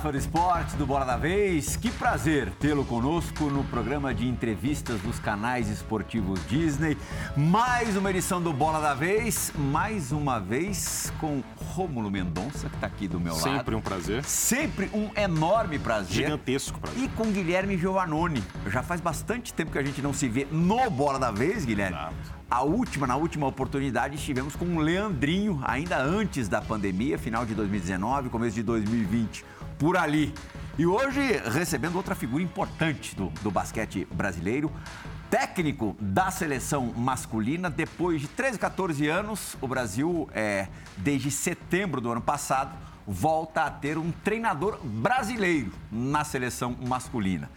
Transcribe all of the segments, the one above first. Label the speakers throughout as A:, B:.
A: Olá, fã do esporte do Bola da Vez. Que prazer tê-lo conosco no programa de entrevistas dos canais esportivos Disney. Mais uma edição do Bola da Vez, mais uma vez com Rômulo Mendonça, que está aqui do meu
B: Sempre
A: lado.
B: Sempre um prazer.
A: Sempre um enorme prazer.
B: Gigantesco prazer.
A: E com Guilherme Giovannone. Já faz bastante tempo que a gente não se vê no Bola da Vez, Guilherme.
B: Exato.
A: A última, na última oportunidade, estivemos com o Leandrinho, ainda antes da pandemia, final de 2019, começo de 2020, por ali. E hoje recebendo outra figura importante do, do basquete brasileiro, técnico da seleção masculina. Depois de 13, 14 anos, o Brasil, é, desde setembro do ano passado, volta a ter um treinador brasileiro na seleção masculina.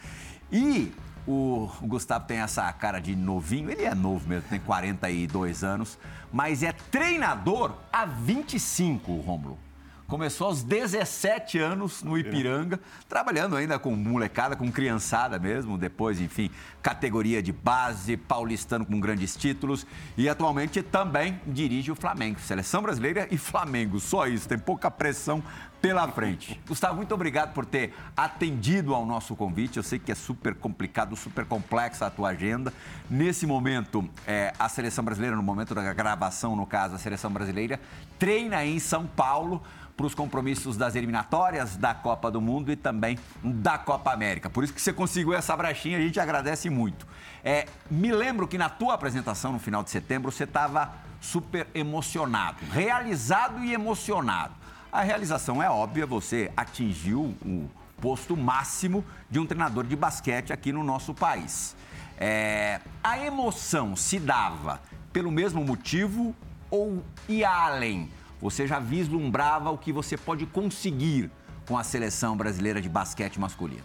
A: E o Gustavo tem essa cara de novinho, ele é novo mesmo, tem 42 anos, mas é treinador há 25, Rômulo. Começou aos 17 anos no Ipiranga, trabalhando ainda com molecada, com criançada mesmo. Depois, enfim, categoria de base, paulistano com grandes títulos. E atualmente também dirige o Flamengo. Seleção brasileira e Flamengo. Só isso, tem pouca pressão pela frente. Gustavo, muito obrigado por ter atendido ao nosso convite. Eu sei que é super complicado, super complexa a tua agenda. Nesse momento, é, a seleção brasileira, no momento da gravação, no caso, a seleção brasileira, treina em São Paulo para os compromissos das eliminatórias da Copa do Mundo e também da Copa América. Por isso que você conseguiu essa brachinha, a gente agradece muito. É, me lembro que na tua apresentação no final de setembro você estava super emocionado, realizado e emocionado. A realização é óbvia, você atingiu o posto máximo de um treinador de basquete aqui no nosso país. É, a emoção se dava pelo mesmo motivo ou ia além? Você já vislumbrava o que você pode conseguir com a seleção brasileira de basquete masculino?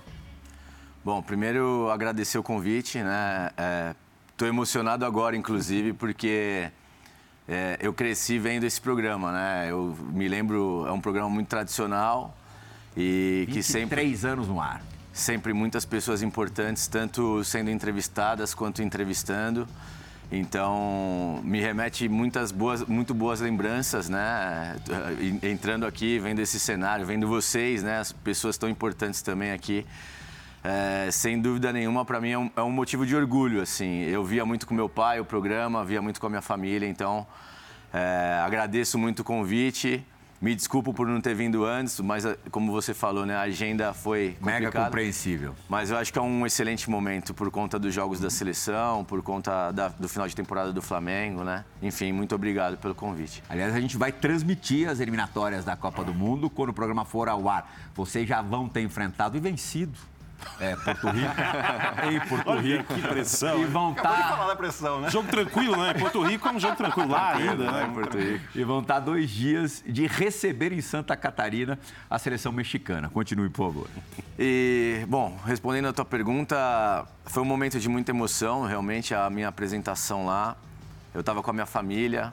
C: Bom, primeiro agradecer o convite, né? Estou é, emocionado agora, inclusive, porque é, eu cresci vendo esse programa, né? Eu me lembro, é um programa muito tradicional e que sempre
A: três anos no ar.
C: Sempre muitas pessoas importantes, tanto sendo entrevistadas quanto entrevistando. Então, me remete muitas boas, muito boas lembranças, né? Entrando aqui, vendo esse cenário, vendo vocês, né? As pessoas tão importantes também aqui. É, sem dúvida nenhuma, para mim é um, é um, motivo de orgulho, assim. Eu via muito com meu pai o programa, via muito com a minha família, então é, agradeço muito o convite. Me desculpo por não ter vindo antes, mas eh, como você falou, né, a agenda foi.
A: Mega compreensível.
C: Mas eu acho que é um excelente momento por conta dos jogos da seleção, por conta da, do final de temporada do Flamengo, né? Enfim, muito obrigado pelo convite.
A: Aliás, a gente vai transmitir as eliminatórias da Copa do Mundo quando o programa for ao ar. Vocês já vão ter enfrentado e vencido é, Porto Rico. em Porto
B: Olha,
A: Rico.
B: Que pressão.
A: E vão
B: estar.
A: Tá...
B: falar da pressão, né? Jogo tranquilo, né? Porto Rico é um jogo tranquilo lá ainda, né?
A: Porto Rico. E vão estar tá dois dias de receber em Santa Catarina a seleção mexicana. Continue, por favor.
C: E, bom, respondendo a tua pergunta, foi um momento de muita emoção, realmente, a minha apresentação lá. Eu estava com a minha família.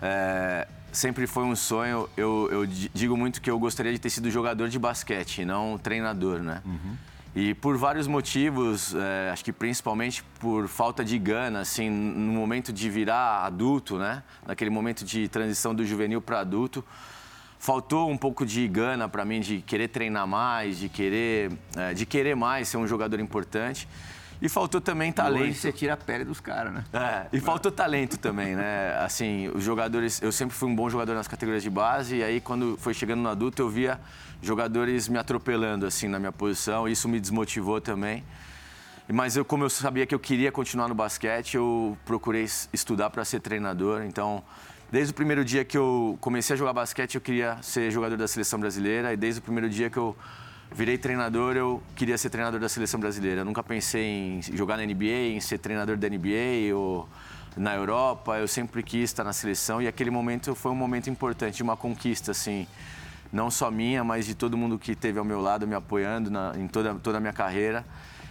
C: É, sempre foi um sonho. Eu, eu, digo muito que eu gostaria de ter sido jogador de basquete, não treinador, né? Uhum. E por vários motivos, é, acho que principalmente por falta de gana, assim, no momento de virar adulto, né? Naquele momento de transição do juvenil para adulto, faltou um pouco de gana para mim de querer treinar mais, de querer, é, de querer mais ser um jogador importante. E faltou também talento. Hoje
A: você tira a pele dos caras, né?
C: É, e faltou talento também, né? Assim, os jogadores. Eu sempre fui um bom jogador nas categorias de base, e aí quando foi chegando no adulto eu via jogadores me atropelando assim na minha posição, isso me desmotivou também. Mas eu, como eu sabia que eu queria continuar no basquete, eu procurei estudar para ser treinador. Então, desde o primeiro dia que eu comecei a jogar basquete, eu queria ser jogador da seleção brasileira. E desde o primeiro dia que eu virei treinador, eu queria ser treinador da seleção brasileira. Eu nunca pensei em jogar na NBA, em ser treinador da NBA ou na Europa. Eu sempre quis estar na seleção e aquele momento foi um momento importante, uma conquista, assim não só minha, mas de todo mundo que esteve ao meu lado me apoiando na, em toda, toda a minha carreira.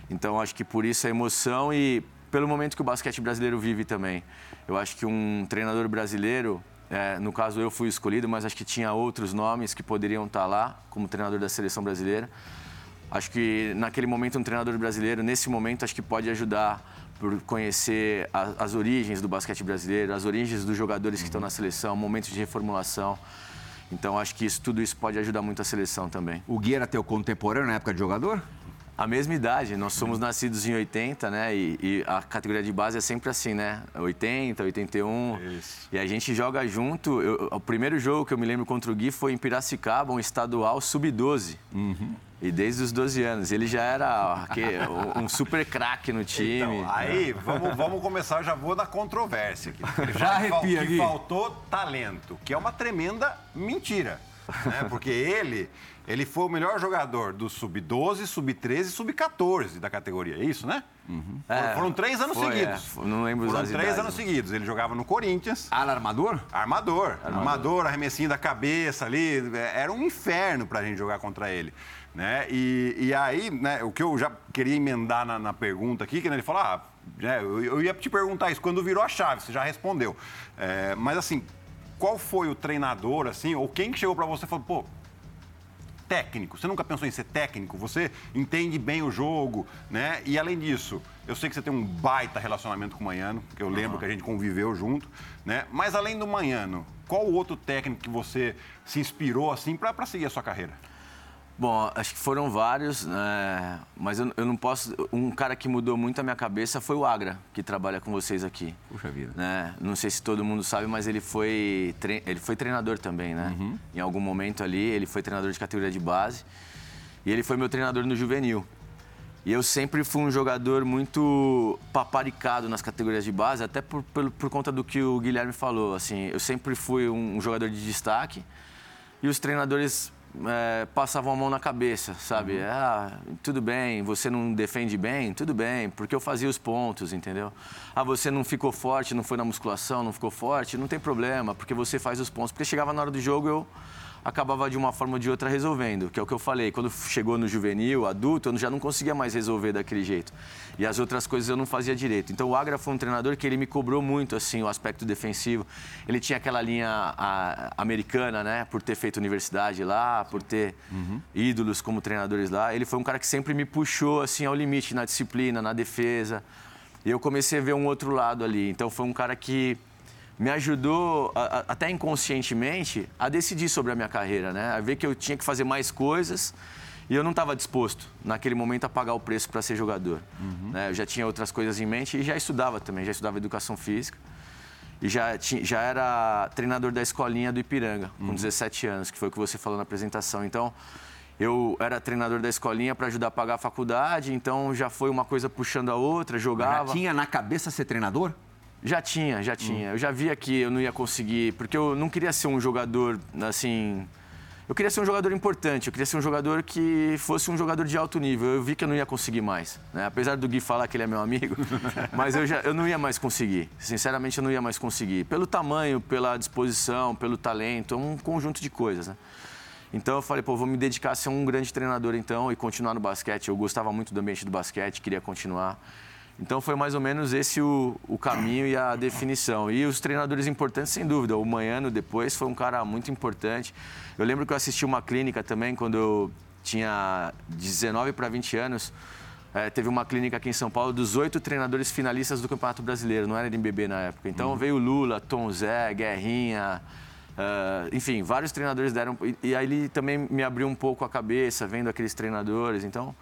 C: Então, acho que por isso a emoção e pelo momento que o basquete brasileiro vive também. Eu acho que um treinador brasileiro, é, no caso eu fui escolhido, mas acho que tinha outros nomes que poderiam estar lá como treinador da seleção brasileira. Acho que naquele momento um treinador brasileiro, nesse momento, acho que pode ajudar por conhecer a, as origens do basquete brasileiro, as origens dos jogadores que estão na seleção, momentos de reformulação. Então acho que isso, tudo isso pode ajudar muito a seleção também.
A: O Gui era teu contemporâneo na época de jogador?
C: A mesma idade, nós somos nascidos em 80, né? E, e, a categoria de base é sempre assim, né? 80, 81. Isso. E a gente joga junto. Eu, o primeiro jogo que eu me lembro contra o Gui foi em Piracicaba, um estadual sub-12. Uhum. E desde os 12 anos. Ele já era um super craque no time. Então,
D: aí, vamos, vamos começar, já vou na controvérsia aqui. Ele
A: já arrepia
D: que faltou talento, que é uma tremenda mentira. Né? Porque ele ele foi o melhor jogador do sub-12, sub-13 e sub-14 da categoria. É isso, né? Uhum. É, foram três anos foi, seguidos.
C: É, não lembro
D: Foram três idades. anos seguidos. Ele jogava no Corinthians.
A: Ah, armador?
D: armador? Armador. Armador, arremessinho da cabeça ali. Era um inferno pra gente jogar contra ele. Né? E, e aí, né, o que eu já queria emendar na, na pergunta aqui, que né, ele falou, ah, né, eu, eu, ia te perguntar isso, quando virou a chave, você já respondeu. É, mas assim, qual foi o treinador, assim, ou quem que chegou para você e falou, pô, técnico. Você nunca pensou em ser técnico? Você entende bem o jogo, né? E além disso, eu sei que você tem um baita relacionamento com o Manhano, que eu lembro uhum. que a gente conviveu junto, né? Mas além do Manhano, qual outro técnico que você se inspirou assim para seguir a sua carreira?
C: Bom, acho que foram vários, né? mas eu, eu, não posso. Um cara que mudou muito a minha cabeça foi o Agra, que trabalha com vocês aqui.
A: Puxa vida.
C: Né? Não sei se todo mundo sabe, mas ele foi, tre... ele foi treinador também, né? Uhum. Em algum momento ali, ele foi treinador de categoria de base. E ele foi meu treinador no juvenil. E eu sempre fui um jogador muito paparicado nas categorias de base, até por, por, por conta do que o Guilherme falou. Assim, eu sempre fui um, um jogador de destaque. E os treinadores é, passavam a mão na cabeça, sabe? Uhum. Ah, tudo bem, você não defende bem? Tudo bem, porque eu fazia os pontos, entendeu? Ah, você não ficou forte, não foi na musculação, não ficou forte? Não tem problema, porque você faz os pontos. Porque chegava na hora do jogo, eu acabava de uma forma ou de outra resolvendo, que é o que eu falei. Quando chegou no juvenil, adulto, eu já não conseguia mais resolver daquele jeito. E as outras coisas eu não fazia direito. Então o Agra foi um treinador que ele me cobrou muito assim o aspecto defensivo. Ele tinha aquela linha a, americana, né, por ter feito universidade lá, por ter uhum. ídolos como treinadores lá. Ele foi um cara que sempre me puxou assim ao limite na disciplina, na defesa. E eu comecei a ver um outro lado ali. Então foi um cara que me ajudou, a, a, até inconscientemente, a decidir sobre a minha carreira, né? A ver que eu tinha que fazer mais coisas e eu não estava disposto, naquele momento, a pagar o preço para ser jogador. Uhum. Né? Eu já tinha outras coisas em mente e já estudava também, já estudava educação física. E já, tinha, já era treinador da escolinha do Ipiranga, com uhum. 17 anos, que foi o que você falou na apresentação. Então, eu era treinador da escolinha para ajudar a pagar a faculdade, então já foi uma coisa puxando a outra, jogava.
A: Já tinha na cabeça ser treinador?
C: Já tinha, já tinha. Eu já via que eu não ia conseguir, porque eu não queria ser um jogador, assim. Eu queria ser um jogador importante, eu queria ser um jogador que fosse um jogador de alto nível. Eu vi que eu não ia conseguir mais. Né? Apesar do Gui falar que ele é meu amigo, mas eu, já, eu não ia mais conseguir. Sinceramente, eu não ia mais conseguir. Pelo tamanho, pela disposição, pelo talento, é um conjunto de coisas. Né? Então eu falei, pô, vou me dedicar a ser um grande treinador então e continuar no basquete. Eu gostava muito do ambiente do basquete, queria continuar. Então foi mais ou menos esse o, o, caminho e a definição. E os treinadores importantes, sem dúvida. O Manhano depois foi um cara muito importante. Eu lembro que eu assisti uma clínica também quando eu tinha 19 para 20 anos. É, teve uma clínica aqui em São Paulo dos oito treinadores finalistas do Campeonato Brasileiro, não era NBB na época. Então uhum. veio Lula, Tom Zé, Guerrinha, uh, enfim, vários treinadores deram. E, e aí ele também me abriu um pouco a cabeça, vendo aqueles treinadores. Então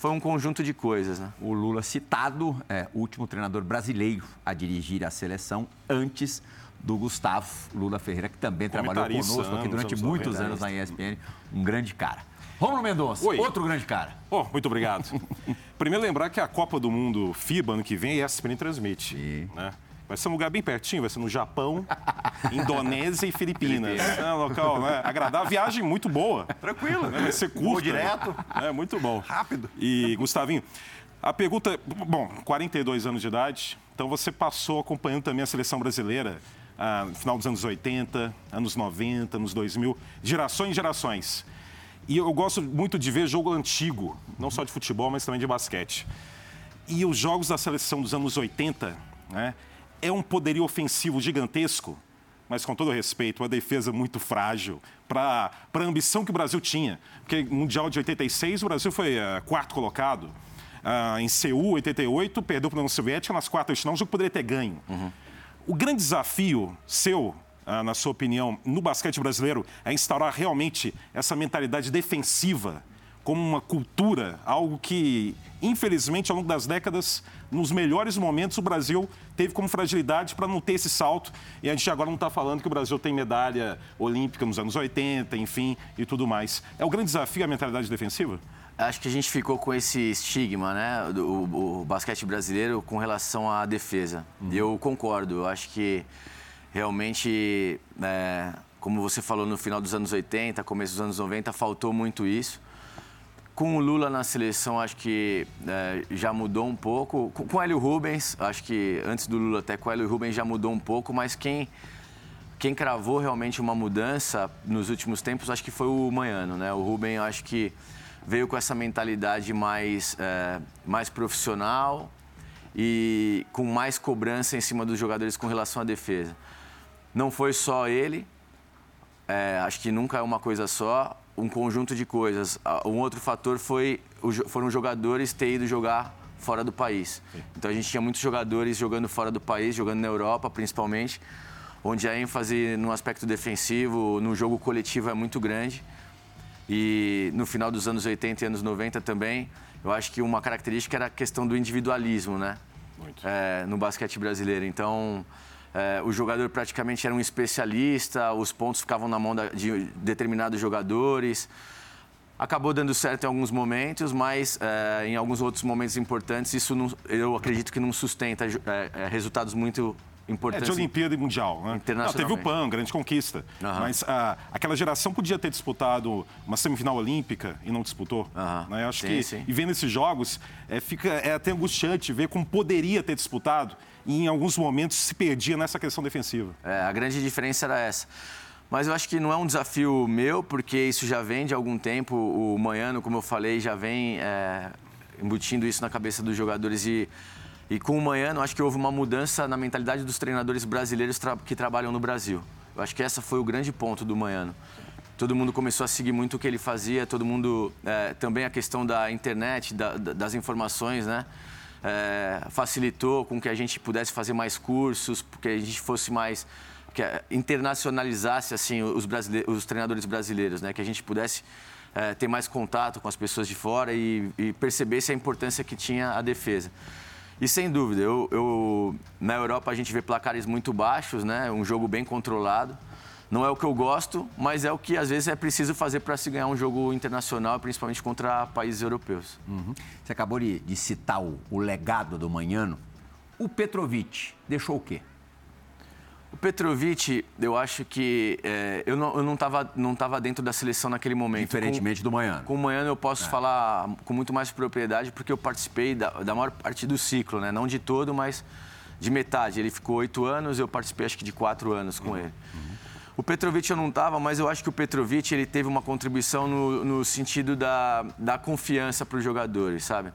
C: foi um conjunto de coisas, né?
A: O Lula citado, é o último treinador brasileiro a dirigir a seleção antes do Gustavo Lula Ferreira, que também trabalhou conosco aqui durante muitos anos na ESPN, um grande cara. Romulo Mendonça, Oi. outro grande cara.
B: Oh, muito obrigado. Primeiro lembrar que a Copa do Mundo FIBA ano que vem a ESPN transmite. Sim. Né? Vai ser um lugar bem pertinho, vai ser no Japão, Indonésia e Filipinas. É um local né? agradável, viagem muito boa.
D: Tranquilo.
B: Né? Vai ser curto.
D: direto.
B: É muito bom.
D: Rápido.
B: E, Gustavinho, a pergunta, bom, 42 anos de idade, então você passou acompanhando também a seleção brasileira ah, no final dos anos 80, anos 90, anos 2000, gerações e gerações. E eu gosto muito de ver jogo antigo, não só de futebol, mas também de basquete. E os jogos da seleção dos anos 80, né, é um poderio ofensivo gigantesco, mas com todo respeito, uma defesa muito frágil para a ambição que o Brasil tinha. Porque no Mundial de 86, o Brasil foi uh, quarto colocado. Uh, em Seul, 88, perdeu para a União Soviética nas quartas de final, um jogo que poderia ter ganho. Uhum. O grande desafio seu ah, na sua opinião, no basquete brasileiro é instaurar realmente essa mentalidade defensiva como uma cultura, algo que, infelizmente, ao longo das décadas, nos melhores momentos, o Brasil teve como fragilidade para não ter esse salto. E a gente agora não está falando que o Brasil tem medalha olímpica nos anos 80, enfim, e tudo mais. É o grande desafio a mentalidade defensiva?
C: Acho que a gente ficou com esse estigma, né, do basquete brasileiro com relação à defesa. Uhum. Eu concordo. Eu acho que realmente, é, como você falou no final dos anos 80, começo dos anos 90, faltou muito isso. Com o Lula na seleção, acho que é, já mudou um pouco. Com, com o Hélio Rubens, acho que antes do Lula até com o Hélio Rubens já mudou um pouco, mas quem, quem cravou realmente uma mudança nos últimos tempos, acho que foi o Manhano, né? O Rubens, acho que veio com essa mentalidade mais, é, mais profissional e com mais cobrança em cima dos jogadores com relação à defesa. Não foi só ele, é, acho que nunca é uma coisa só um conjunto de coisas. Um outro fator foi foram jogadores ter ido jogar fora do país. Então a gente tinha muitos jogadores jogando fora do país, jogando na Europa principalmente, onde a ênfase no aspecto defensivo, no jogo coletivo é muito grande. E no final dos anos 80 e anos 90 também, eu acho que uma característica era a questão do individualismo, né? É, no basquete brasileiro. Então, é, o jogador praticamente era um especialista, os pontos ficavam na mão de determinados jogadores. Acabou dando certo em alguns momentos, mas é, em alguns outros momentos importantes, isso não, eu acredito que não sustenta é, é resultados muito importantes.
B: É de Olimpíada e Mundial, né? Não, teve o PAN, grande conquista. Uhum. Mas ah, aquela geração podia ter disputado uma semifinal olímpica e não disputou. Uhum. Né? Acho sim, que, sim. e vendo esses jogos, é, fica, é até angustiante ver como poderia ter disputado e em alguns momentos se perdia nessa questão defensiva.
C: É, a grande diferença era essa. Mas eu acho que não é um desafio meu, porque isso já vem de algum tempo. O Manhano, como eu falei, já vem é, embutindo isso na cabeça dos jogadores. E, e com o Manhano, acho que houve uma mudança na mentalidade dos treinadores brasileiros tra que trabalham no Brasil. Eu acho que essa foi o grande ponto do Manhano. Todo mundo começou a seguir muito o que ele fazia, todo mundo. É, também a questão da internet, da, das informações, né? É, facilitou com que a gente pudesse fazer mais cursos, porque a gente fosse mais que internacionalizasse assim os, os treinadores brasileiros, né? Que a gente pudesse é, ter mais contato com as pessoas de fora e, e, percebesse a importância que tinha a defesa. E sem dúvida, eu, eu, na Europa a gente vê placares muito baixos, né? Um jogo bem controlado. Não é o que eu gosto, mas é o que às vezes é preciso fazer para se ganhar um jogo internacional, principalmente contra países europeus.
A: Uhum. Você acabou de, de citar o, o, legado do Manhano. O Petrovic deixou o quê?
C: O Petrovic, eu acho que é, eu não estava não tava dentro da seleção naquele momento.
A: Diferentemente
C: com,
A: do Manhano.
C: Com o Manhano eu posso é. falar com muito mais propriedade porque eu participei da, da maior parte do ciclo, né? Não de todo, mas de metade. Ele ficou oito anos, eu participei acho que de quatro anos com uhum. ele. Uhum. O Petrovic eu não estava, mas eu acho que o Petrovic ele teve uma contribuição no, no sentido da, da confiança para os jogadores, sabe?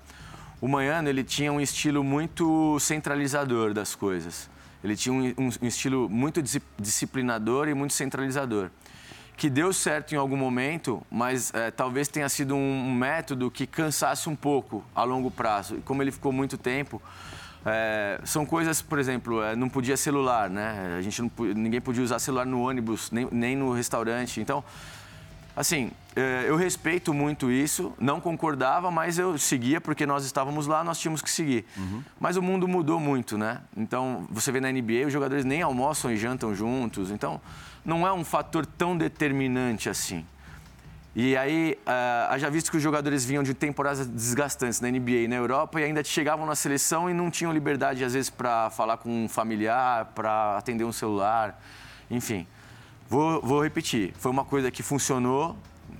C: O Manhano ele tinha um estilo muito centralizador das coisas. Ele tinha um, um, um estilo muito disciplinador e muito centralizador que deu certo em algum momento, mas é, talvez tenha sido um, método que cansasse um pouco a longo prazo. E como ele ficou muito tempo, é, são coisas, por exemplo, é, não podia celular, né? A gente não, ninguém podia usar celular no ônibus, nem, nem no restaurante. Então, assim, é, eu respeito muito isso, não concordava, mas eu seguia porque nós estávamos lá, nós tínhamos que seguir. Uhum. Mas o mundo mudou muito, né? Então, você vê na NBA, os jogadores nem almoçam e jantam juntos. Então, não é um fator tão determinante assim. E aí, uh, haja visto que os jogadores vinham de temporadas desgastantes na NBA e na Europa e ainda chegavam na seleção e não tinham liberdade, às vezes, para falar com um familiar, para atender um celular, enfim. Vou, vou, repetir, foi uma coisa que funcionou,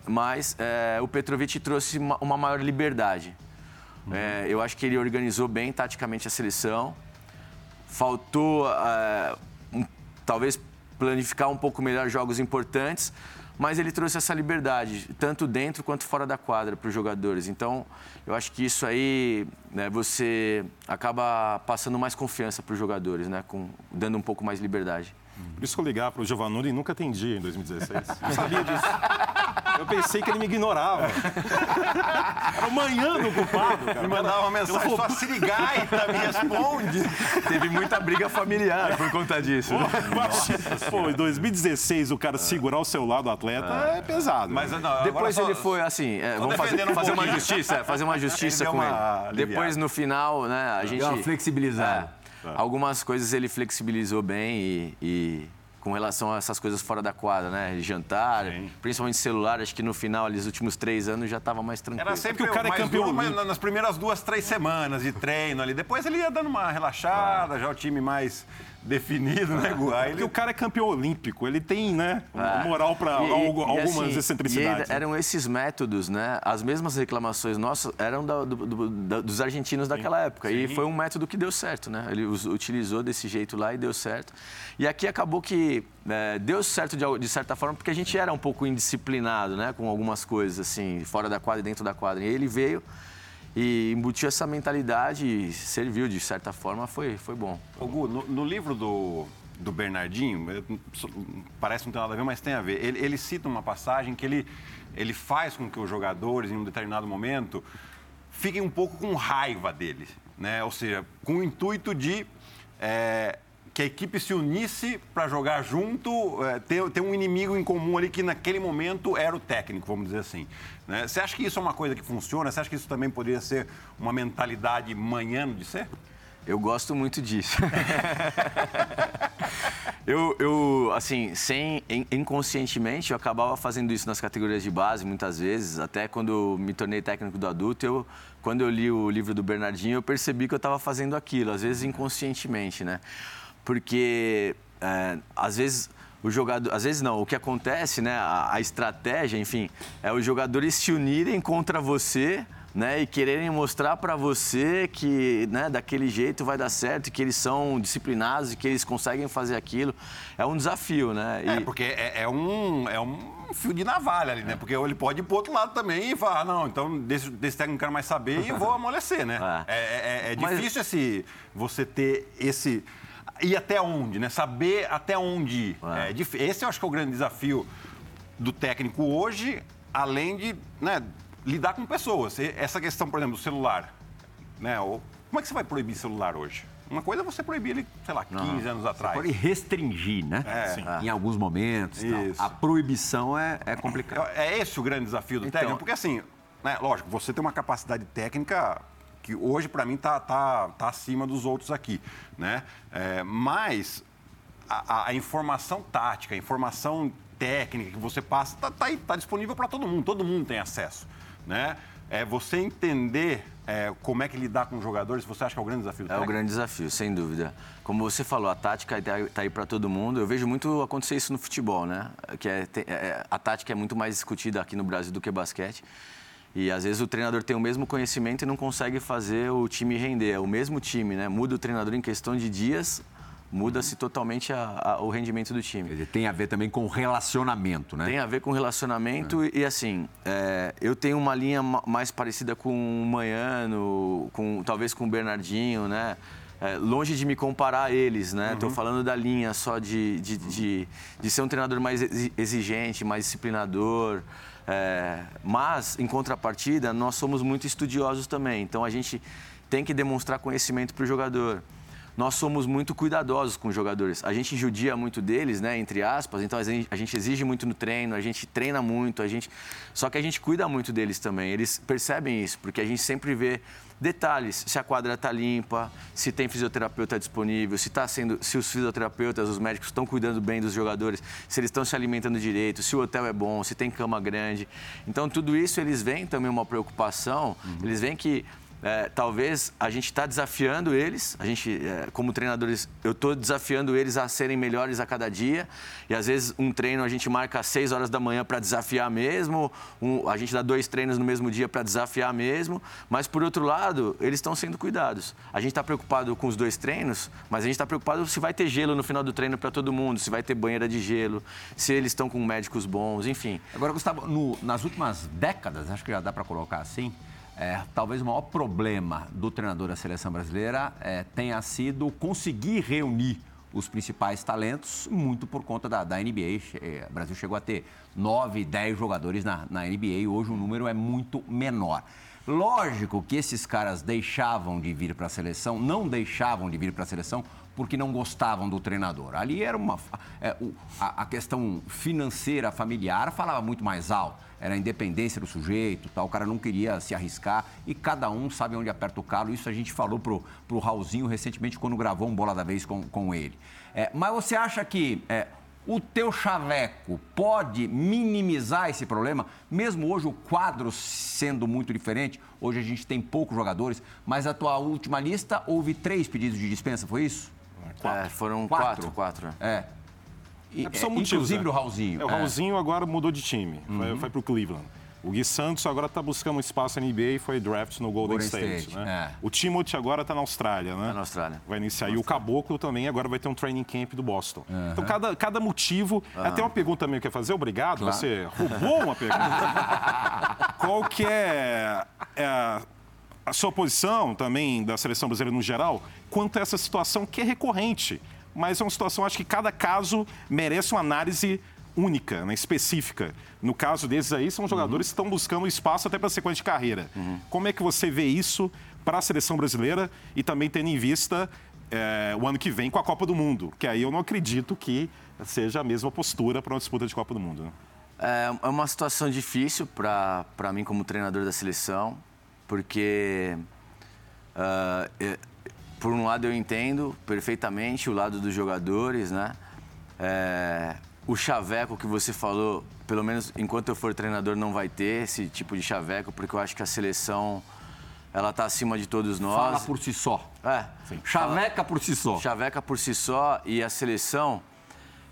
C: mas é, o Petrovic trouxe uma, uma maior liberdade. Uhum. É, eu acho que ele organizou bem taticamente a seleção. Faltou, é, um, talvez, planificar um pouco melhor jogos importantes, mas ele trouxe essa liberdade, tanto dentro quanto fora da quadra para os jogadores. Então, eu acho que isso aí, né, você acaba passando mais confiança para os jogadores, né, com, dando um pouco mais liberdade.
B: Por isso que eu ligar para o Giovanni e nunca atendi em 2016. Não sabia disso. Eu pensei que ele me ignorava. Era o manhã do culpado, cara.
D: Me mandava uma mensagem, só Sirigaita me responde.
C: Teve muita briga familiar por conta disso. né?
B: Pô, em 2016 o cara segurar o celular do atleta é pesado.
D: Mas não,
C: Depois
D: só-
C: ele foi assim, é, vamos fazer,
D: um
C: fazer uma justiça, é, fazer uma justiça
D: Ele
C: com
D: uma
C: ele.
D: aliviada.
C: Depois no final, né, a gente
A: Deu uma flexibilizada.
C: É, algumas coisas ele flexibilizou bem e, e com relação a essas coisas fora da quadra, né, jantar,
D: Sim.
C: principalmente celular, acho que no final, ali, os últimos três anos já estava mais tranquilo.
D: Era sempre
B: o cara é campeão
D: duro, nas primeiras duas, três semanas de treino ali. Depois ele ia dando uma relaxada, já o time mais definido, né, Gu? Aí
B: Porque
D: ele
B: o cara é campeão olímpico, ele tem, né,
C: É.
B: moral para algumas
C: assim,
B: excentricidades.
C: eram esses métodos, né? As mesmas reclamações nossas eram da- do- do- da- dos argentinos daquela época. E foi um método que deu certo, né? Ele us- utilizou desse jeito lá e deu certo. E aqui acabou que é, deu certo de, de certa forma porque a gente era um pouco indisciplinado, né? Com algumas coisas, assim, fora da quadra e dentro da quadra. E ele veio e embutiu essa mentalidade e serviu de certa forma, foi, foi bom.
D: Ô, Gu, no, no livro do, do Bernardinho, parece não tem nada a ver, mas tem a ver. Ele, ele cita uma passagem que ele, ele faz com que os jogadores, em um determinado momento, fiquem um pouco com raiva dele. Né? Ou seja, com o intuito de é, que a equipe se unisse para jogar junto, é, ter, ter um inimigo em comum ali que naquele momento era o técnico, vamos dizer assim. né? Você acha que isso é uma coisa que funciona? Você acha que isso também poderia ser uma mentalidade manhã de ser?
C: Eu gosto muito disso. eu, eu, assim, sem in- inconscientemente, eu acabava fazendo isso nas categorias de base muitas vezes. Até quando me tornei técnico do adulto, eu, quando eu li o livro do Bernardinho, eu percebi que eu estava fazendo aquilo, às vezes inconscientemente, né? Porque é, às vezes o jogador, às vezes não, o que acontece, né, a, a estratégia, enfim, é os jogadores se unirem contra você, né, e quererem mostrar para você que, né, daquele jeito vai dar certo, que eles são disciplinados e que eles conseguem fazer aquilo. É um desafio, né?
D: É,
C: E-
D: porque é, é um, é um fio de navalha ali, né? Porque ele pode ir pro outro lado também e falar, ah, não, então desse, desse técnico não quero mais saber e vou amolecer, né?
C: É.
D: É, é- é
C: Mas-
D: difícil esse, você ter esse... Ir até onde, né? Saber até onde ir.
C: É.
D: É esse eu acho que é o grande desafio do técnico hoje, além de né, lidar com pessoas. Essa questão, por exemplo, do celular. Né? O- Como é que você vai proibir celular hoje? Uma coisa é você proibir ele, sei lá, 15 anos atrás.
A: Pode restringir, né?
D: É.
A: Em alguns momentos. A proibição é, é complicada.
D: É esse o grande desafio do
C: Então-
D: técnico, porque assim, né, lógico, você tem uma capacidade técnica que hoje para mim tá, tá, tá acima dos outros aqui, né? É, mas a, a- informação tática, a informação técnica que você passa tá, tá, aí, tá disponível para todo mundo, todo mundo tem acesso, né? É você entender é, como é que lidar com os jogadores, você acha que é o grande desafio
C: É o grande desafio, sem dúvida. Como você falou, a tática está aí para todo mundo. Eu vejo muito acontecer isso no futebol, né? Que é, te- é- a tática é muito mais discutida aqui no Brasil do que basquete. E às vezes o treinador tem o mesmo conhecimento e não consegue fazer o time render. É o mesmo time, né? Muda o treinador em questão de dias, muda-se totalmente a- a- o rendimento do time.
A: Quer dizer, tem a ver também com relacionamento, né?
C: Tem a ver com relacionamento e assim, é, eu tenho uma linha ma- mais parecida com o Manhano, com, talvez com o Bernardinho, né? É, longe de me comparar a eles, né? Estou falando da linha só de, de, de, de ser um treinador mais exi- exigente, mais disciplinador. É, mas, em contrapartida, nós somos muito estudiosos também. Então, a gente tem que demonstrar conhecimento para o jogador nós somos muito cuidadosos com os jogadores. A gente judia muito deles, né, entre aspas, então a gente, exige muito no treino, a gente treina muito, a gente só que a gente cuida muito deles também. Eles percebem isso, porque a gente sempre vê detalhes, se a quadra está limpa, se tem fisioterapeuta disponível, se tá sendo, se os fisioterapeutas, os médicos estão cuidando bem dos jogadores, se eles estão se alimentando direito, se o hotel é bom, se tem cama grande. Então tudo isso eles veem também uma preocupação, eles veem que é, talvez a gente está desafiando eles, a gente, é, como treinadores, eu estou desafiando eles a serem melhores a cada dia. E às vezes um treino a gente marca às 6 horas da manhã para desafiar mesmo, um- a gente dá dois treinos no mesmo dia para desafiar mesmo. Mas por outro lado, eles estão sendo cuidados. A gente está preocupado com os dois treinos, mas a gente está preocupado se vai ter gelo no final do treino para todo mundo, se vai ter banheira de gelo, se eles estão com médicos bons, enfim.
A: Agora, Gustavo, no- nas últimas décadas, acho que já dá para colocar assim, é, talvez o maior problema do treinador da seleção brasileira é, tenha sido conseguir reunir os principais talentos, muito por conta da, da NBA. O Brasil chegou a ter 9, 10 jogadores na, na NBA e hoje o número é muito menor. Lógico que esses caras deixavam de vir para a seleção, não deixavam de vir para a seleção porque não gostavam do treinador. Ali era uma. É, a, a, questão financeira, familiar, falava muito mais alto. Era a independência do sujeito, tal. o cara não queria se arriscar e cada um sabe onde aperta o calo. Isso a gente falou pro, pro Raulzinho recentemente quando gravou um Bola da Vez com, com ele. É, mas você acha que é, o teu chaveco pode minimizar esse problema? Mesmo hoje o quadro sendo muito diferente, hoje a gente tem poucos jogadores, mas a tua última lista houve três pedidos de dispensa, foi isso?
C: Quatro. É, foram quatro. Quatro, quatro.
A: É. É, é, inclusive né? o Raulzinho.
B: É, o Raulzinho agora mudou de time, uhum. foi, foi para o Cleveland. O Gui Santos agora está buscando um espaço na NBA e foi draft no Golden, Golden State. State né? é. O Timothy agora está na Austrália, né?
C: Tá na Austrália.
B: Vai iniciar. E o Caboclo também agora vai ter um training camp do Boston. Uhum. Então, cada, cada motivo... Uhum. Até uma pergunta também que quer fazer. Obrigado, claro. você roubou uma pergunta. Qual que é, é a sua posição também da seleção brasileira no geral quanto a essa situação que é recorrente? Mas é uma situação, acho que cada caso merece uma análise única, né, específica. No caso desses aí, são jogadores uhum. que estão buscando espaço até para a sequência de carreira. Uhum. Como é que você vê isso para a seleção brasileira e também tendo em vista é, o ano que vem com a Copa do Mundo? Que aí eu não acredito que seja a mesma postura para uma disputa de Copa do Mundo. Né?
C: É, é uma situação difícil para mim como treinador da seleção, porque uh, por um lado eu entendo perfeitamente o lado dos jogadores, né? É, o chaveco que você falou, pelo menos enquanto eu for treinador, não vai ter esse tipo de chaveco, porque eu acho que a seleção ela está acima de todos nós.
A: Fala por si só.
C: É.
A: Sim. Chaveca por si só.
C: Chaveca por si só e a seleção,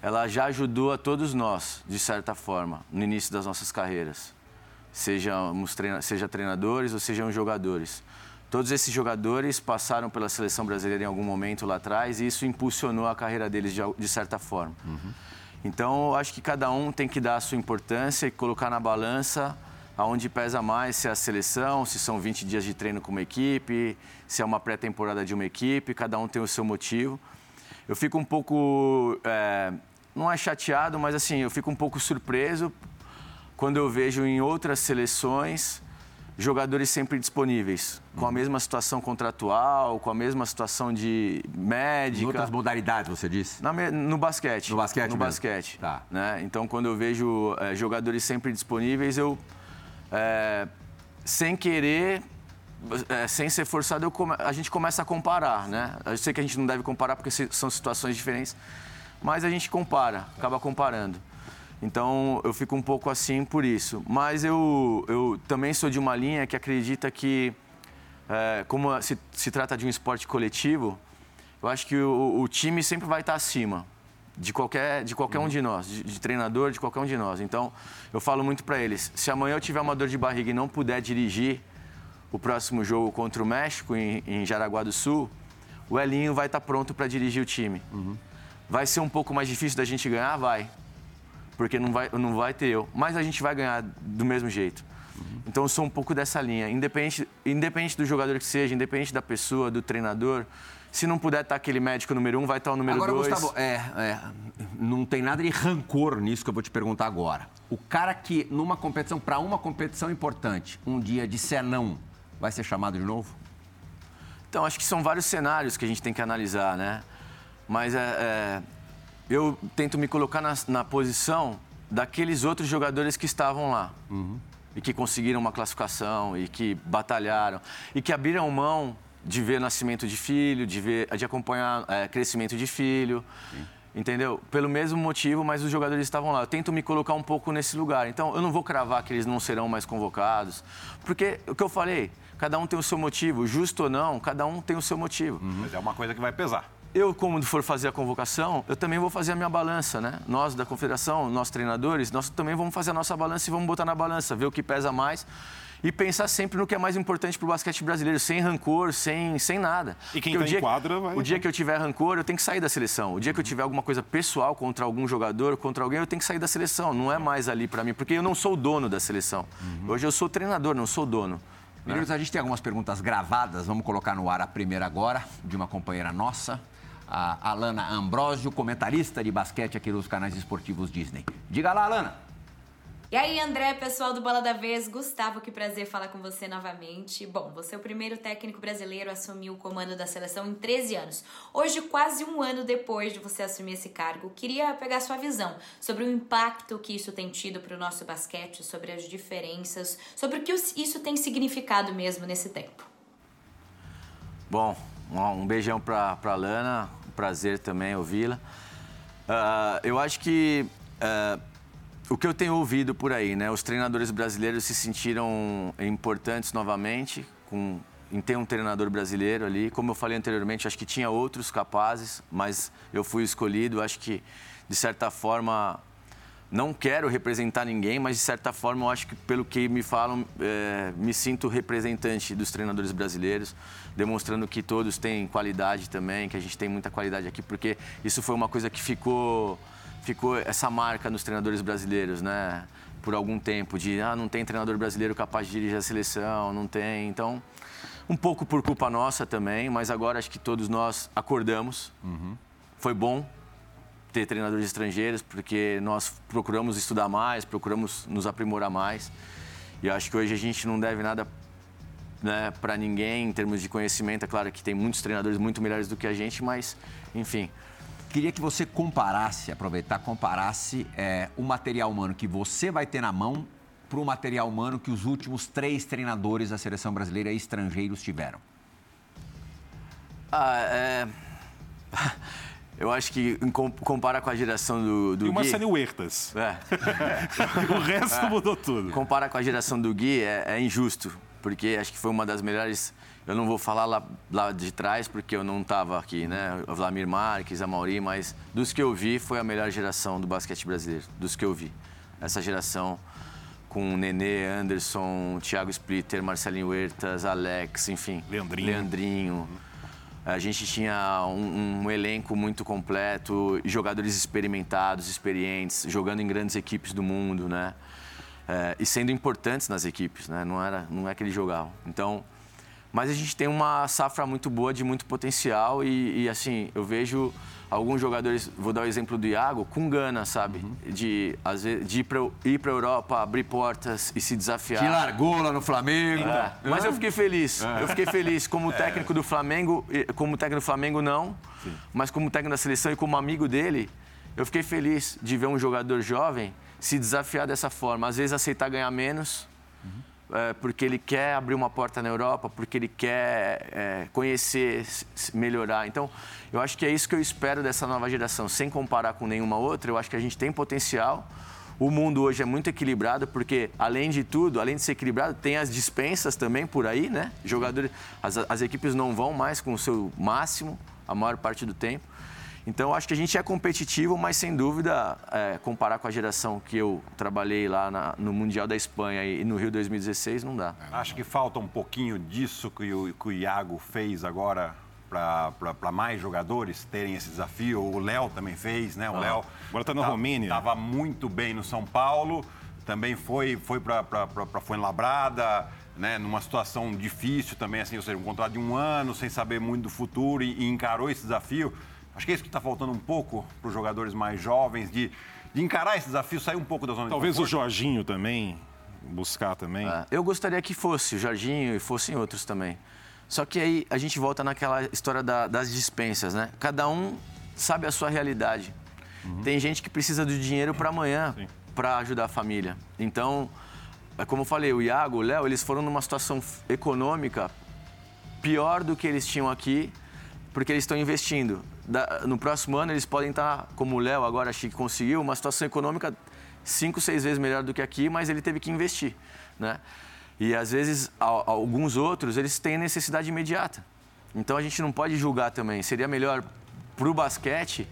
C: ela já ajudou a todos nós, de certa forma, no início das nossas carreiras. Sejamos treina seja treinadores ou sejam jogadores. Todos esses jogadores passaram pela seleção brasileira em algum momento lá atrás e isso impulsionou a carreira deles de, de certa forma. Uhum. Então, eu acho que cada um tem que dar a sua importância e colocar na balança aonde pesa mais, se é a seleção, se são 20 dias de treino com uma equipe, se é uma pré-temporada de uma equipe, cada um tem o seu motivo. Eu fico um pouco, é, não é chateado, mas assim, eu fico um pouco surpreso quando eu vejo em outras seleções jogadores sempre disponíveis, com a uhum. mesma situação contratual, com a mesma situação de médica. Em
A: outras modalidades, você disse?
C: Na, no basquete.
A: No basquete
C: No
A: mesmo.
C: basquete.
A: Tá.
C: Né? Então, quando eu vejo é, jogadores sempre disponíveis, eu, é, sem querer, é, sem ser forçado, come... a gente começa a comparar, né? Eu sei que a gente não deve comparar porque são situações diferentes, mas a gente compara, acaba comparando. Então eu fico um pouco assim por isso. Mas eu, eu também sou de uma linha que acredita que, é, como se, se trata de um esporte coletivo, eu acho que o, o time sempre vai estar acima de qualquer, de qualquer um de nós, de, de, treinador, de qualquer um de nós. Então, eu falo muito para eles: se amanhã eu tiver uma dor de barriga e não puder dirigir o próximo jogo contra o México, em, em Jaraguá do Sul, o Elinho vai estar pronto para dirigir o time. Uhum. Vai ser um pouco mais difícil da gente ganhar? Vai porque não vai, não vai ter eu. Mas a gente vai ganhar do mesmo jeito. Então eu sou um pouco dessa linha. Independente, independente do jogador que seja, independente da pessoa, do treinador, se não puder estar aquele médico número um, vai estar o número
A: agora,
C: dois.
A: Gustavo, é, é, não tem nada de rancor nisso que eu vou te perguntar agora. O cara que, numa competição, para uma competição importante, um dia disser não, vai ser chamado de novo?
C: Então, acho que são vários cenários que a gente tem que analisar, né? Mas é, é eu tento me colocar na, na posição daqueles outros jogadores que estavam lá. Uhum. E que conseguiram uma classificação, e que batalharam, e que abriram mão de ver nascimento de filho, de, ver, de acompanhar é, crescimento de filho. Sim. Entendeu? Pelo mesmo motivo, mas os jogadores estavam lá. Eu tento me colocar um pouco nesse lugar. Então, eu não vou cravar que eles não serão mais convocados. Porque, o que eu falei, cada um tem o seu motivo. Justo ou não, cada um tem o seu motivo.
D: Uhum. Mas é uma coisa que vai pesar
C: eu, como for fazer a convocação, eu também vou fazer a minha balança, né? Nós da confederação, nós treinadores, nós também vamos fazer a nossa balança e vamos botar na balança, ver o que pesa mais e pensar sempre no que é mais importante para o basquete brasileiro, sem rancor, sem, sem nada.
B: E quem está em quadra vai...
C: O dia que eu tiver rancor, eu tenho que sair da seleção. O dia que eu tiver alguma coisa pessoal contra algum jogador, contra alguém, eu tenho que sair da seleção. Não é mais ali para mim, porque eu não sou o dono da seleção. Uhum. Hoje eu sou treinador, não sou dono.
A: Meninos, né? a gente tem algumas perguntas gravadas, vamos colocar no ar a primeira agora, de uma companheira nossa a Alana Ambrosio, comentarista de basquete aqui nos canais esportivos Disney. Diga lá, Alana.
E: E aí, André, pessoal do Bola da Vez, Gustavo, que prazer falar com você novamente. Bom, você é o primeiro técnico brasileiro a assumir o comando da seleção em 13 anos. Hoje, quase um ano depois de você assumir esse cargo, queria pegar sua visão sobre o impacto que isso tem tido para o nosso basquete, sobre as diferenças, sobre o que isso tem significado mesmo nesse tempo.
C: Bom, um beijão para a Lana, um prazer também ouvi-la. Uh, eu acho que uh, o que eu tenho ouvido por aí, né? Os treinadores brasileiros se sentiram importantes novamente com, em ter um treinador brasileiro ali. Como eu falei anteriormente, acho que tinha outros capazes, mas eu fui escolhido. Acho que, de certa forma, não quero representar ninguém, mas de certa forma eu acho que, pelo que me falam, é, me sinto representante dos treinadores brasileiros, demonstrando que todos têm qualidade também, que a gente tem muita qualidade aqui, porque isso foi uma coisa que ficou ficou essa marca nos treinadores brasileiros, né? Por algum tempo, de ah, não tem treinador brasileiro capaz de dirigir a seleção, não tem. Então, um pouco por culpa nossa também, mas agora acho que todos nós acordamos. Uhum. Foi bom ter treinadores estrangeiros, porque nós procuramos estudar mais, procuramos nos aprimorar mais. E acho que hoje a gente não deve nada né, para ninguém em termos de conhecimento. É claro que tem muitos treinadores muito melhores do que a gente, mas, enfim,
A: Queria que você comparasse, aproveitar, comparasse é, o material humano que você vai ter na mão para o material humano que os últimos três treinadores da seleção brasileira estrangeiros tiveram.
C: Ah, é... Eu acho que compara com a geração do, do
B: e
C: o
B: Marcelo Huertas. É. o resto é. mudou tudo.
C: Compara com a geração do Gui é, é injusto, porque acho que foi uma das melhores eu não vou falar lá, lá de trás, porque eu não estava aqui, né? O Vladimir Marques, a Mauri, mas dos que eu vi, foi a melhor geração do basquete brasileiro. Dos que eu vi. Essa geração com Nenê, Anderson, Thiago Splitter, Marcelinho Huertas, Alex, enfim.
B: Leandrinho.
C: Leandrinho. A gente tinha um, um, elenco muito completo, jogadores experimentados, experientes, jogando em grandes equipes do mundo, né? É, e sendo importantes nas equipes, né? Não, era, não é que eles jogavam. Então, mas a gente tem uma safra muito boa, de muito potencial e, e assim, eu vejo alguns jogadores, vou dar o exemplo do Iago, com gana, sabe? Uhum. De, às vezes, de ir para ir a Europa, abrir portas e se desafiar.
A: Que largou lá no Flamengo. É.
C: Mas eu fiquei feliz. É. Eu fiquei feliz como é. técnico do Flamengo, como técnico do Flamengo não, Sim. mas como técnico da seleção e como amigo dele, eu fiquei feliz de ver um jogador jovem se desafiar dessa forma. Às vezes aceitar ganhar menos, é, porque ele quer abrir uma porta na Europa, porque ele quer é, conhecer, melhorar. Então, eu acho que é isso que eu espero dessa nova geração. Sem comparar com nenhuma outra, eu acho que a gente tem potencial. O mundo hoje é muito equilibrado, porque, além de tudo, além de ser equilibrado, tem as dispensas também por aí, né? Jogadores, as, as equipes não vão mais com o seu máximo a maior parte do tempo. Então, acho que a gente é competitivo, mas sem dúvida, é, comparar com a geração que eu trabalhei lá na, no Mundial da Espanha e no Rio 2016, não dá.
D: Acho que falta um pouquinho disso que o, que o Iago fez agora para mais jogadores terem esse desafio. O Léo também fez, né? O ah, Léo.
B: Agora está na tá, Romênia.
D: Estava muito bem no São Paulo, também foi, foi para Fuenlabrada, né? Numa situação difícil também, assim, ou seja, um contrato de um ano, sem saber muito do futuro e, e encarou esse desafio. Acho que é isso que está faltando um pouco para os jogadores mais jovens, de, de encarar esse desafio, sair um pouco da zona
B: Talvez
D: de
B: Talvez o Jorginho também, buscar também. É,
C: eu gostaria que fosse o Jorginho e fossem outros também. Só que aí a gente volta naquela história da, das dispensas, né? Cada um sabe a sua realidade. Uhum. Tem gente que precisa do dinheiro para amanhã, para ajudar a família. Então, é como eu falei, o Iago, o Léo, eles foram numa situação econômica pior do que eles tinham aqui, porque eles estão investindo no próximo ano eles podem estar, como o Léo agora acho que conseguiu, uma situação econômica cinco, seis vezes melhor do que aqui, mas ele teve que investir, né? E às vezes alguns outros eles têm necessidade imediata. Então a gente não pode julgar também. Seria melhor para o basquete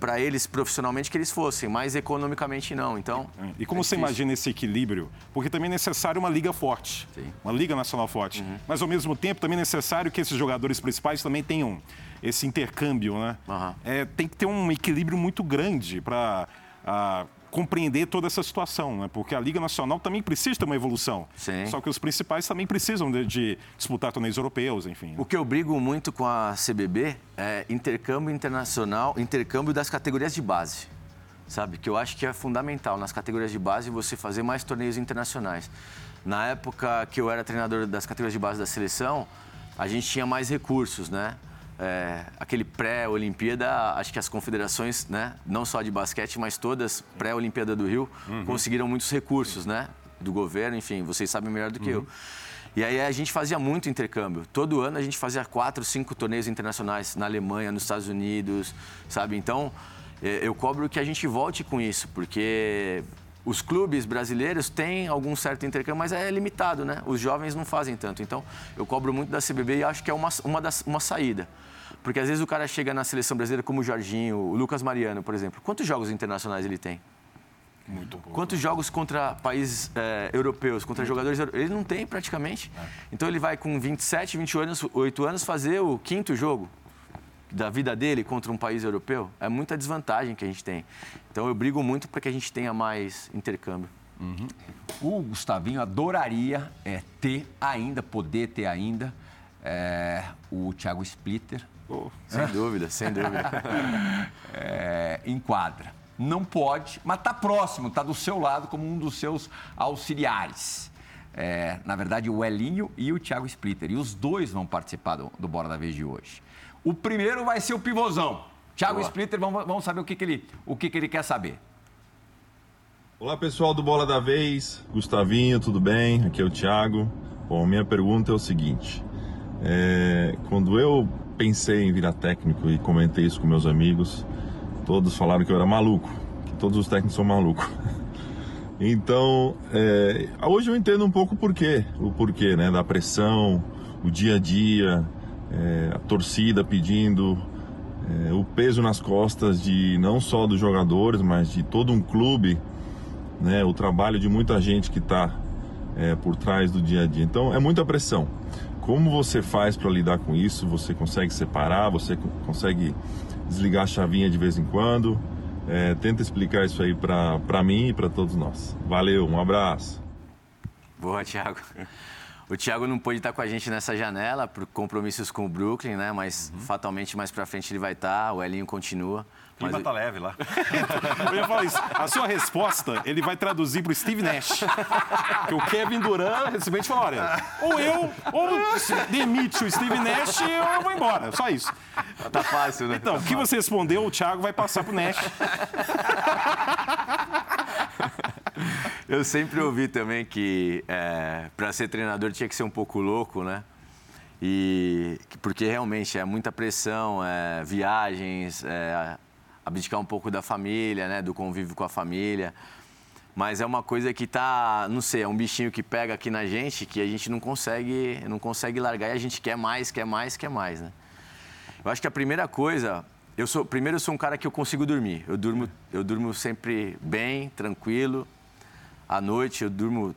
C: para eles profissionalmente que eles fossem, mas economicamente não. Então.
B: E como é você imagina esse equilíbrio? Porque também é necessário uma liga forte, Sim. uma liga nacional forte. Uhum. Mas ao mesmo tempo também é necessário que esses jogadores principais também tenham esse intercâmbio, né? Uhum. É, tem que ter um equilíbrio muito grande para compreender toda essa situação, né? porque a Liga Nacional também precisa ter uma evolução.
C: Sim.
B: Só que os principais também precisam de, de disputar torneios europeus, enfim.
C: O que eu brigo muito com a CBB é intercâmbio internacional, intercâmbio das categorias de base. Sabe? Que eu acho que é fundamental nas categorias de base você fazer mais torneios internacionais. Na época que eu era treinador das categorias de base da seleção, a gente tinha mais recursos, né? É, aquele pré-Olimpíada, acho que as confederações, né, não só de basquete, mas todas pré-Olimpíada do Rio, uhum. conseguiram muitos recursos, né, do governo, enfim, vocês sabem melhor do que uhum. eu. E aí a gente fazia muito intercâmbio. Todo ano a gente fazia quatro, cinco torneios internacionais na Alemanha, nos Estados Unidos, sabe? Então, é, eu cobro que a gente volte com isso, porque os clubes brasileiros têm algum certo intercâmbio, mas é limitado, né? Os jovens não fazem tanto. Então, eu cobro muito da CBB e acho que é uma, uma, das, uma saída. Porque às vezes o cara chega na seleção brasileira como o Jorginho, o Lucas Mariano, por exemplo. Quantos jogos internacionais ele tem?
B: Muito pouco.
C: Quantos jogos contra países é, europeus, contra Muito jogadores europeus? Ele não tem praticamente. É. Então ele vai com 27, 28 anos, 8 anos fazer o quinto jogo da vida dele contra um país europeu. É muita desvantagem que a gente tem. Então eu brigo muito para que a gente tenha mais intercâmbio.
A: Uhum. O Gustavinho adoraria é, ter ainda, poder ter ainda, é, o Thiago Splitter,
C: Oh, sem dúvida, sem dúvida.
A: é, enquadra. Não pode, mas está próximo, está do seu lado como um dos seus auxiliares. É, na verdade, o Elinho e o Thiago Splitter. E os dois vão participar do, do Bora da Vez de hoje. O primeiro vai ser o pivôzão. Thiago Boa. Splitter, vamos, vamos saber o, que, que, ele, o que, que ele quer saber.
F: Olá pessoal do Bola da Vez, Gustavinho, tudo bem? Aqui é o Thiago. Bom, minha pergunta é o seguinte: é, quando eu pensei em virar técnico e comentei isso com meus amigos. Todos falaram que eu era maluco, que todos os técnicos são malucos. Então, é, hoje eu entendo um pouco o porquê, o porquê, né, da pressão, o dia a dia, é, a torcida pedindo, é, o peso nas costas de não só dos jogadores, mas de todo um clube, né, o trabalho de muita gente que está é, por trás do dia a dia. Então, é muita pressão. Como você faz para lidar com isso? Você consegue separar? Você consegue desligar a chavinha de vez em quando? É, tenta explicar isso aí para mim e para todos nós. Valeu, um abraço.
C: Boa, Thiago. O Thiago não pôde estar com a gente nessa janela por compromissos com o Brooklyn, né? Mas uhum. fatalmente mais para frente ele vai estar. O Elinho continua
D: clima Mas... tá leve lá.
B: eu ia falar isso. A sua resposta, ele vai traduzir pro Steve Nash. Que o Kevin Durant recentemente falou, olha, ou eu, ou demite o Steve Nash ou eu vou embora. Só isso.
C: Tá fácil, né?
B: Então,
C: o
B: tá que você respondeu, o Thiago vai passar pro Nash.
C: Eu sempre ouvi também que é, para ser treinador tinha que ser um pouco louco, né? E porque realmente é muita pressão, é, viagens, é, abdicar um pouco da família, né, do convívio com a família. Mas é uma coisa que tá, não sei, é um bichinho que pega aqui na gente que a gente não consegue, não consegue largar e a gente quer mais, quer mais, quer mais, né? Eu acho que a primeira coisa, eu sou, primeiro eu sou um cara que eu consigo dormir. Eu durmo, eu durmo sempre bem, tranquilo. À noite eu durmo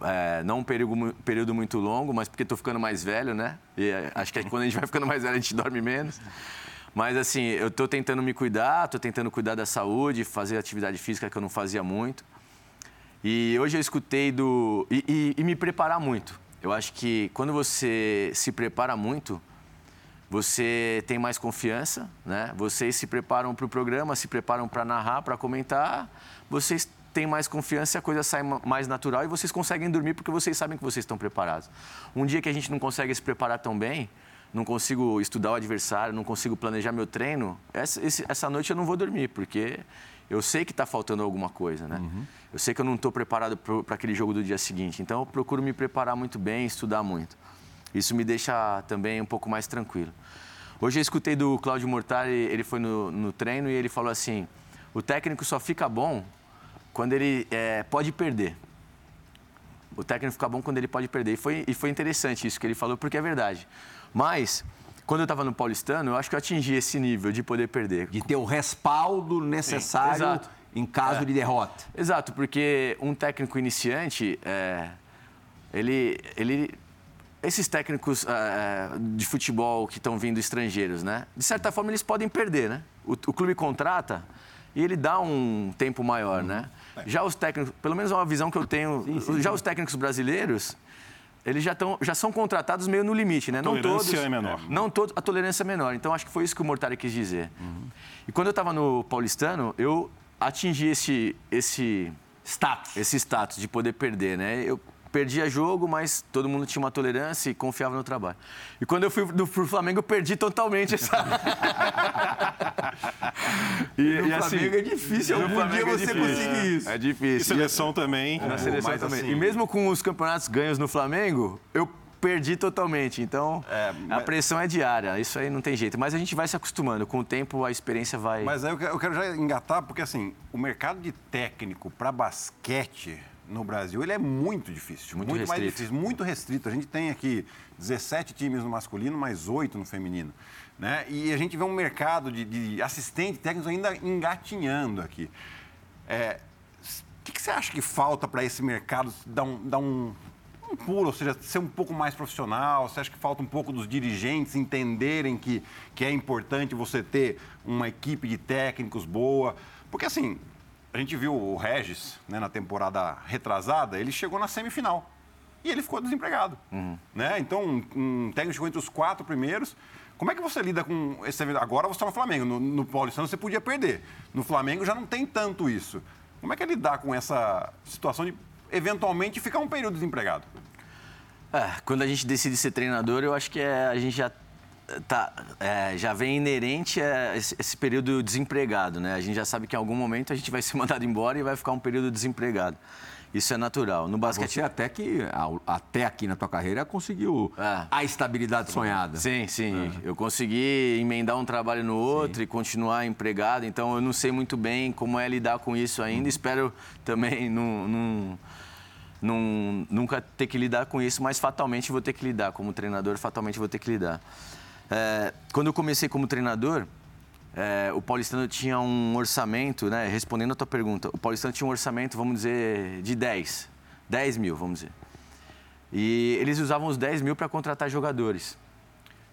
C: é, não um período, período muito longo, mas porque estou ficando mais velho, né? E é, acho que quando a gente vai ficando mais velho a gente dorme menos. Mas assim, eu estou tentando me cuidar, estou tentando cuidar da saúde, fazer atividade física que eu não fazia muito. E hoje eu escutei do. E, e, e me preparar muito. Eu acho que quando você se prepara muito, você tem mais confiança, né? Vocês se preparam para o programa, se preparam para narrar, para comentar, vocês têm mais confiança, a coisa sai mais natural e vocês conseguem dormir porque vocês sabem que vocês estão preparados. Um dia que a gente não consegue se preparar tão bem, não consigo estudar o adversário, não consigo planejar meu treino, essa, essa noite eu não vou dormir, porque eu sei que está faltando alguma coisa, né? Uhum. Eu sei que eu não estou preparado para aquele jogo do dia seguinte. Então, eu procuro me preparar muito bem, estudar muito. Isso me deixa também um pouco mais tranquilo. Hoje eu escutei do Cláudio Mortari, ele foi no, no, treino e ele falou assim: o técnico só fica bom quando ele é, pode perder. O técnico fica bom quando ele pode perder. E foi, e foi interessante isso que ele falou, porque é verdade. Mas, quando eu estava no Paulistano, eu acho que eu atingi esse nível de poder perder.
A: De ter o respaldo necessário em caso é. de derrota.
C: Exato, porque um técnico iniciante, é, ele, ele esses técnicos é, de futebol que estão vindo estrangeiros, né? De certa forma, eles podem perder, né? O, o clube contrata e ele dá um tempo maior, né? Já os técnicos, pelo menos é uma visão que eu tenho, já os técnicos brasileiros, eles já, tão, já são contratados meio no limite, né?
B: Não tolerância é menor.
C: Não todos, a tolerância é menor. Então, acho que foi isso que o Mortari quis dizer. Uhum. E quando eu estava no Paulistano, eu atingi esse, esse status, esse status de poder perder, né? Eu perdia jogo, mas todo mundo tinha uma tolerância e confiava no trabalho. E quando eu fui do, pro Flamengo, eu perdi totalmente essa.
A: e, e, no e assim, Flamengo é difícil, algum dia é você conseguir isso.
C: É difícil.
B: E seleção também.
C: Na seleção também. Assim... E mesmo com os campeonatos ganhos no Flamengo, eu perdi totalmente. Então, é, mas... a pressão é diária. Isso aí não tem jeito. Mas a gente vai se acostumando. Com o tempo, a experiência vai.
D: Mas aí eu quero já engatar, porque assim, o mercado de técnico para basquete no Brasil, ele é muito difícil. Muito, muito mais difícil, muito restrito. A gente tem aqui 17 times no masculino, mais 8 no feminino. Né? E a gente vê um mercado de, de assistente técnicos ainda engatinhando aqui. É, o que, que, você acha que falta para esse mercado dar um, dar um, um pulo, ou seja, ser um pouco mais profissional? Você acha que falta um pouco dos dirigentes entenderem que, que é importante você ter uma equipe de técnicos boa? Porque, assim, a gente viu o Regis né, na temporada retrasada, ele chegou na semifinal e ele ficou desempregado. Uhum. Né? Então, um, um técnico entre os quatro primeiros. Como é que você lida com esse Agora você está no Flamengo, no, no Paulistano você podia perder. No Flamengo já não tem tanto isso. Como é que é lidar com essa situação de eventualmente ficar um período desempregado?
C: É, quando a gente decide ser treinador, eu acho que é, a gente já tá, é, já vem inerente esse, esse, período desempregado, né? A gente já sabe que em algum momento a gente vai ser mandado embora e vai ficar um período desempregado. Isso é natural. No basquete.
A: Você até que até aqui na tua carreira conseguiu é. a estabilidade sonhada.
C: Sim, sim. É. Eu consegui emendar um trabalho no outro sim. e continuar empregado. Então eu não sei muito bem como é lidar com isso ainda. Uhum. Espero também não, não, não, nunca ter que lidar com isso, mas fatalmente vou ter que lidar. Como treinador, fatalmente vou ter que lidar. É, quando eu comecei como treinador, é, o Paulistano tinha um orçamento, né? Respondendo a tua pergunta, o Paulistano tinha um orçamento, vamos dizer, de 10. 10 mil, vamos dizer. E eles usavam os 10 mil para contratar jogadores.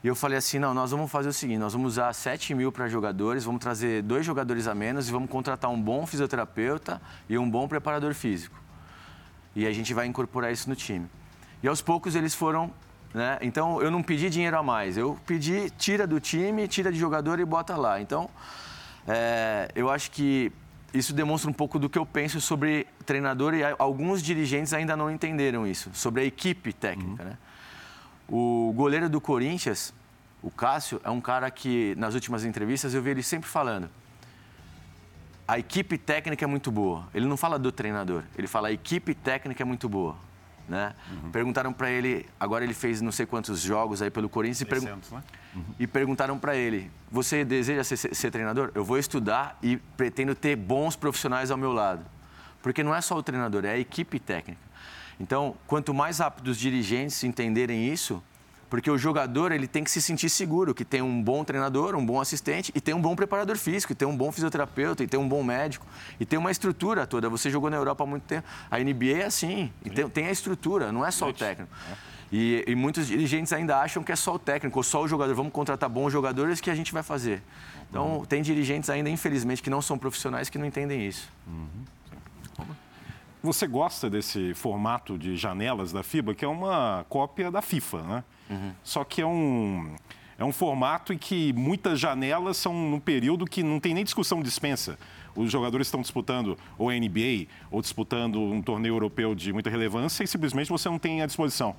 C: E eu falei assim, não, nós vamos fazer o seguinte, nós vamos usar 7 mil para jogadores, vamos trazer dois jogadores a menos e vamos contratar um bom fisioterapeuta e um bom preparador físico. E a gente vai incorporar isso no time. E aos poucos eles foram né? Então eu não pedi dinheiro a mais, eu pedi tira do time, tira de jogador e bota lá. Então é, eu acho que isso demonstra um pouco do que eu penso sobre treinador e alguns dirigentes ainda não entenderam isso, sobre a equipe técnica. Uhum. Né? O goleiro do Corinthians, o Cássio, é um cara que nas últimas entrevistas eu vi ele sempre falando. A equipe técnica é muito boa. Ele não fala do treinador, ele fala a equipe técnica é muito boa. Né? Uhum. Perguntaram para ele, agora ele fez não sei quantos jogos aí pelo Corinthians 600, e, né? uhum. e perguntaram para ele: você deseja ser, ser, treinador? Eu vou estudar e pretendo ter bons profissionais ao meu lado, porque não é só o treinador, é a equipe técnica. Então, quanto mais rápido os dirigentes entenderem isso, porque o jogador ele tem que se sentir seguro que tem um bom treinador, um bom assistente e tem um bom preparador físico, e tem um bom fisioterapeuta, e tem um bom médico, e tem uma estrutura toda. Você jogou na Europa há muito tempo. A NBA é assim, tem, tem, a estrutura, não é só o técnico. E, e, muitos dirigentes ainda acham que é só o técnico, ou só o jogador. Vamos contratar bons jogadores que a gente vai fazer. Então, tem dirigentes ainda, infelizmente, que não são profissionais que não entendem isso. Uhum.
B: Você gosta desse formato de janelas da FIBA, que é uma cópia da FIFA, né? Uhum. Só que é um, é um formato em que muitas janelas são num período que não tem nem discussão dispensa. Os jogadores estão disputando ou a NBA ou disputando um torneio europeu de muita relevância e simplesmente você não tem à disposição.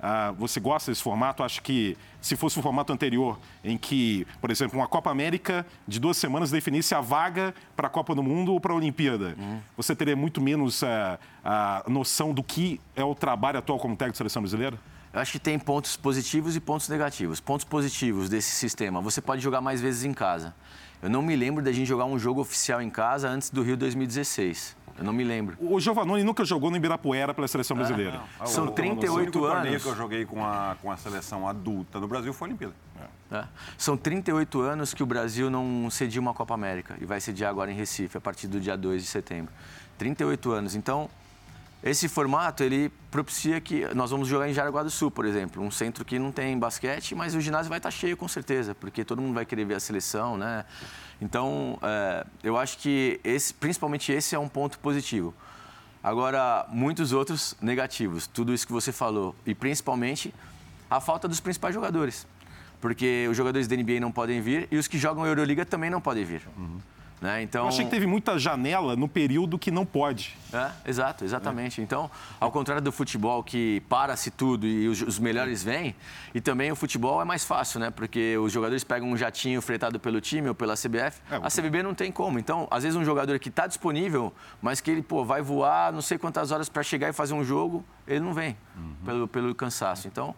B: Ah, você gosta desse formato? Acho que se fosse o formato anterior, em que, por exemplo, uma Copa América de duas semanas definisse a vaga para a Copa do Mundo ou para a Olimpíada, uhum. você teria muito menos a, ah, a noção do que é o trabalho atual como técnico de seleção brasileira?
C: Eu acho que tem pontos positivos e pontos negativos. Pontos positivos desse sistema, você pode jogar mais vezes em casa. Eu não me lembro da gente jogar um jogo oficial em casa antes do Rio 2016. Eu não me lembro.
B: O Giovanoni nunca jogou no Ibirapuera pela seleção é, brasileira.
C: É, São o, 38 o anos.
D: que eu joguei com a, com a seleção adulta no Brasil foi a Olimpíada.
C: É. São 38 anos que o Brasil não cedia uma Copa América e vai sediar agora em Recife, a partir do dia 2 de setembro. 38 anos. Então, esse formato, ele propicia que nós vamos jogar em Jaraguá do Sul, por exemplo, um centro que não tem basquete, mas o ginásio vai estar cheio com certeza, porque todo mundo vai querer ver a seleção, né? Então, é, eu acho que esse, principalmente esse é um ponto positivo. Agora, muitos outros negativos, tudo isso que você falou, e principalmente a falta dos principais jogadores, porque os jogadores da NBA não podem vir e os que jogam Euroliga também não podem vir. Uhum. Né? Então...
B: Eu achei que teve muita janela no período que não pode.
C: É, exato, exatamente. É. Então, ao contrário do futebol que para-se tudo e os, os, melhores vêm, e também o futebol é mais fácil, né? Porque os jogadores pegam um jatinho fretado pelo time ou pela CBF, é, a CBB não tem como. Então, às vezes um jogador que está disponível, mas que ele pô, vai voar não sei quantas horas para chegar e fazer um jogo, ele não vem uhum. pelo, pelo cansaço. Então,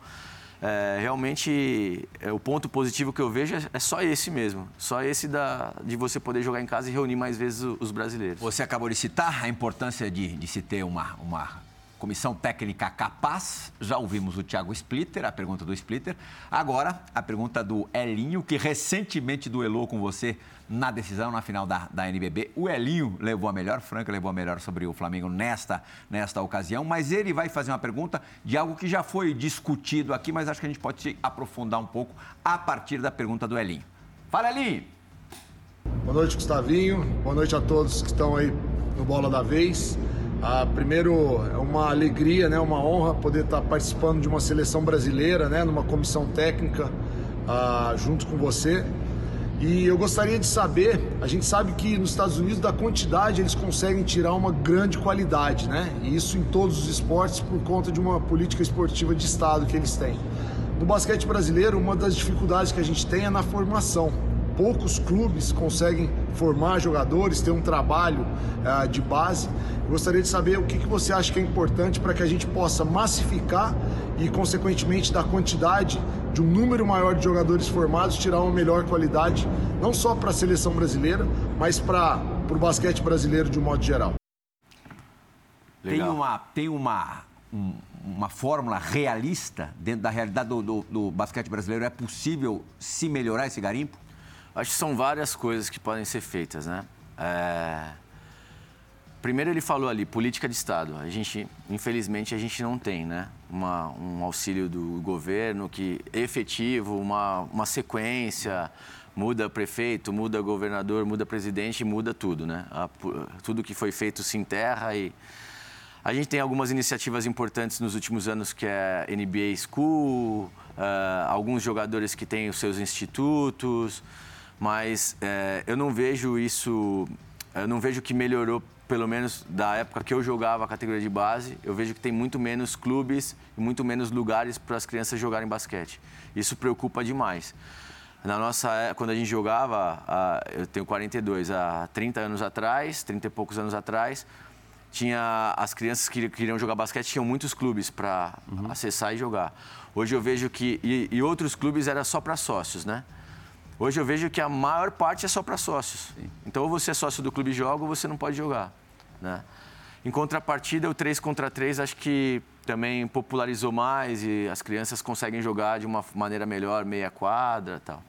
C: é, realmente é, o ponto positivo que eu vejo é, é, só esse mesmo. Só esse da, de você poder jogar em casa e reunir mais vezes os brasileiros.
A: Você acabou de citar a importância de, de se ter uma, uma comissão técnica capaz. Já ouvimos o Thiago Splitter, a pergunta do Splitter. Agora, a pergunta do Elinho, que recentemente duelou com você na decisão, na final da, da NBB. O Elinho levou a melhor, Franca levou a melhor sobre o Flamengo nesta, nesta ocasião, mas ele vai fazer uma pergunta de algo que já foi discutido aqui, mas acho que a gente pode se aprofundar um pouco a partir da pergunta do Elinho. Fala, Elinho!
G: Boa noite, Gustavinho. Boa noite a todos que estão aí no Bola da Vez. Ah, primeiro, é uma alegria, né, uma honra poder estar participando de uma seleção brasileira, né, numa comissão técnica ah, junto com você. E eu gostaria de saber, a gente sabe que nos Estados Unidos da quantidade eles conseguem tirar uma grande qualidade, né? E isso em todos os esportes por conta de uma política esportiva de estado que eles têm. No basquete brasileiro, uma das dificuldades que a gente tem é na formação. Poucos clubes conseguem formar jogadores, ter um trabalho uh, de base. Eu gostaria de saber o que, que você acha que é importante para que a gente possa massificar e, consequentemente, da quantidade de um número maior de jogadores formados, tirar uma melhor qualidade, não só para a seleção brasileira, mas para o basquete brasileiro de um modo geral.
A: Legal. Tem uma, tem uma, um, uma fórmula realista dentro da realidade do, do, do basquete brasileiro? É possível se melhorar esse garimpo?
C: Acho que são várias coisas que podem ser feitas, né? É... Primeiro ele falou ali, política de Estado. A gente, infelizmente, a gente não tem, né? Uma, um auxílio do governo que efetivo, uma, uma sequência, muda prefeito, muda governador, muda presidente, muda tudo, né? A, tudo que foi feito se enterra e... A gente tem algumas iniciativas importantes nos últimos anos, que é NBA School, uh, alguns jogadores que têm os seus institutos, mas uh, eu não vejo isso, eu não vejo que melhorou pelo menos da época que eu jogava a categoria de base, eu vejo que tem muito menos clubes e muito menos lugares para as crianças jogarem basquete. Isso preocupa demais. Na nossa, é, quando a gente jogava, eu tenho 42, há 30 anos atrás, 30 e poucos anos atrás, tinha as crianças que queriam jogar basquete tinham muitos clubes para uhum. acessar e jogar. Hoje eu vejo que e, e outros clubes era só para sócios, né? Hoje eu vejo que a maior parte é só para sócios. Então ou você é sócio do clube joga ou você não pode jogar. Né? Em contrapartida, o 3 contra 3 acho que também popularizou mais e as crianças conseguem jogar de uma maneira melhor, meia quadra tal.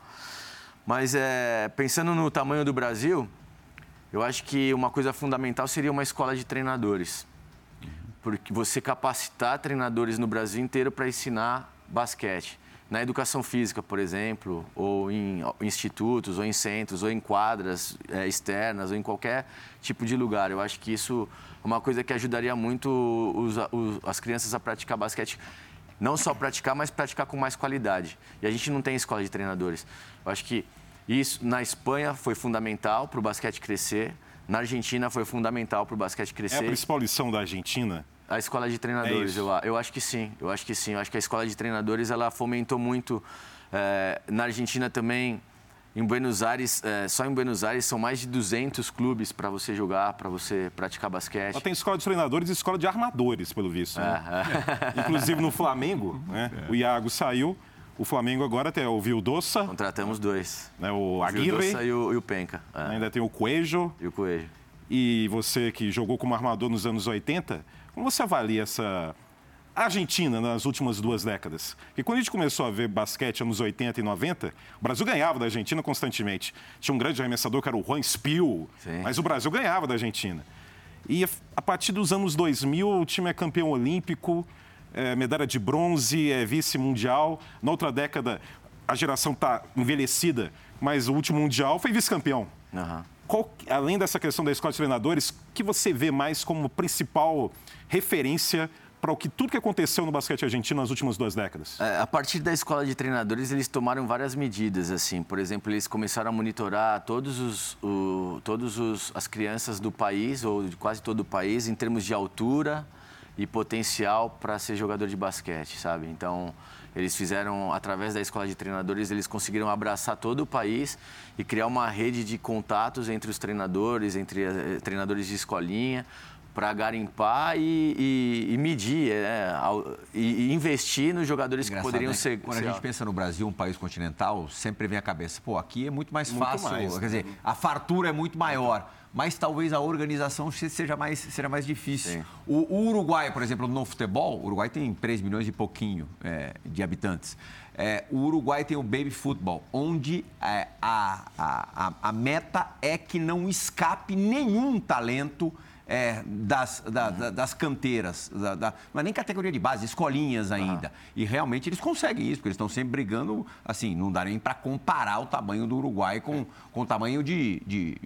C: Mas é, pensando no tamanho do Brasil, eu acho que uma coisa fundamental seria uma escola de treinadores. Porque você capacitar treinadores no Brasil inteiro para ensinar basquete na educação física, por exemplo, ou em institutos, ou em centros, ou em quadras é, externas, ou em qualquer tipo de lugar. Eu acho que isso é uma coisa que ajudaria muito os, os, as crianças a praticar basquete. Não só praticar, mas praticar com mais qualidade. E a gente não tem escola de treinadores. Eu acho que isso na Espanha foi fundamental para o basquete crescer. Na Argentina foi fundamental para o basquete crescer. É a
B: principal lição da Argentina
C: a escola de treinadores, é eu, eu acho que sim. Eu acho que sim. Eu acho que a escola de treinadores ela fomentou muito. É, na Argentina também, em Buenos Aires, é, só em Buenos Aires são mais de 200 clubes para você jogar, para você praticar basquete.
B: Ela tem escola de treinadores e escola de armadores, pelo visto. Né? É, é. Inclusive no Flamengo, né? o Iago saiu. O Flamengo agora tem o Vildoça.
C: Contratamos dois.
B: Né, o Aguirre.
C: O Vildoça e o, e o Penca.
B: É. Ainda tem o Coelho.
C: E o Coelho.
B: E você que jogou como armador nos anos 80, como você avalia essa Argentina nas últimas duas décadas? Porque quando a gente começou a ver basquete anos 80 e 90, o Brasil ganhava da Argentina constantemente. Tinha um grande arremessador que era o Juan Spiel, Sim. mas o Brasil ganhava da Argentina. E a partir dos anos 2000, o time é campeão olímpico, é, medalha de bronze, é vice-mundial. Na outra década, a geração está envelhecida, mas o último mundial foi vice-campeão. Uhum. Qual, além dessa questão da escola de treinadores, que você vê mais como principal referência para o que tudo que aconteceu no basquete argentino nas últimas duas décadas?
C: É, a partir da escola de treinadores, eles tomaram várias medidas, assim. Por exemplo, eles começaram a monitorar todos os, o, todos os, as crianças do país ou de quase todo o país em termos de altura e potencial para ser jogador de basquete, sabe? Então, eles fizeram através da escola de treinadores, eles conseguiram abraçar todo o país e criar uma rede de contatos entre os treinadores, entre eh, treinadores de escolinha, para garimpar e, e, e medir é, e, e, investir nos jogadores Engraçado, que poderiam né? ser.
A: Quando a gente pensa no Brasil, um país continental, sempre vem à cabeça, pô, aqui é muito mais muito fácil, mais, quer dizer, a fartura é muito maior. Mas talvez a organização seja mais, seja mais difícil. O, o, Uruguai, por exemplo, no futebol, o Uruguai tem 3 milhões e pouquinho é, de habitantes. É, o Uruguai tem o baby futebol, onde é, a, a, a, meta é que não escape nenhum talento é, das, da, da, das canteiras, da, da, não é nem categoria de base, escolinhas ainda. Uhum. E realmente eles conseguem isso, porque eles estão sempre brigando, assim, não dá nem para comparar o tamanho do Uruguai com, com o tamanho de, de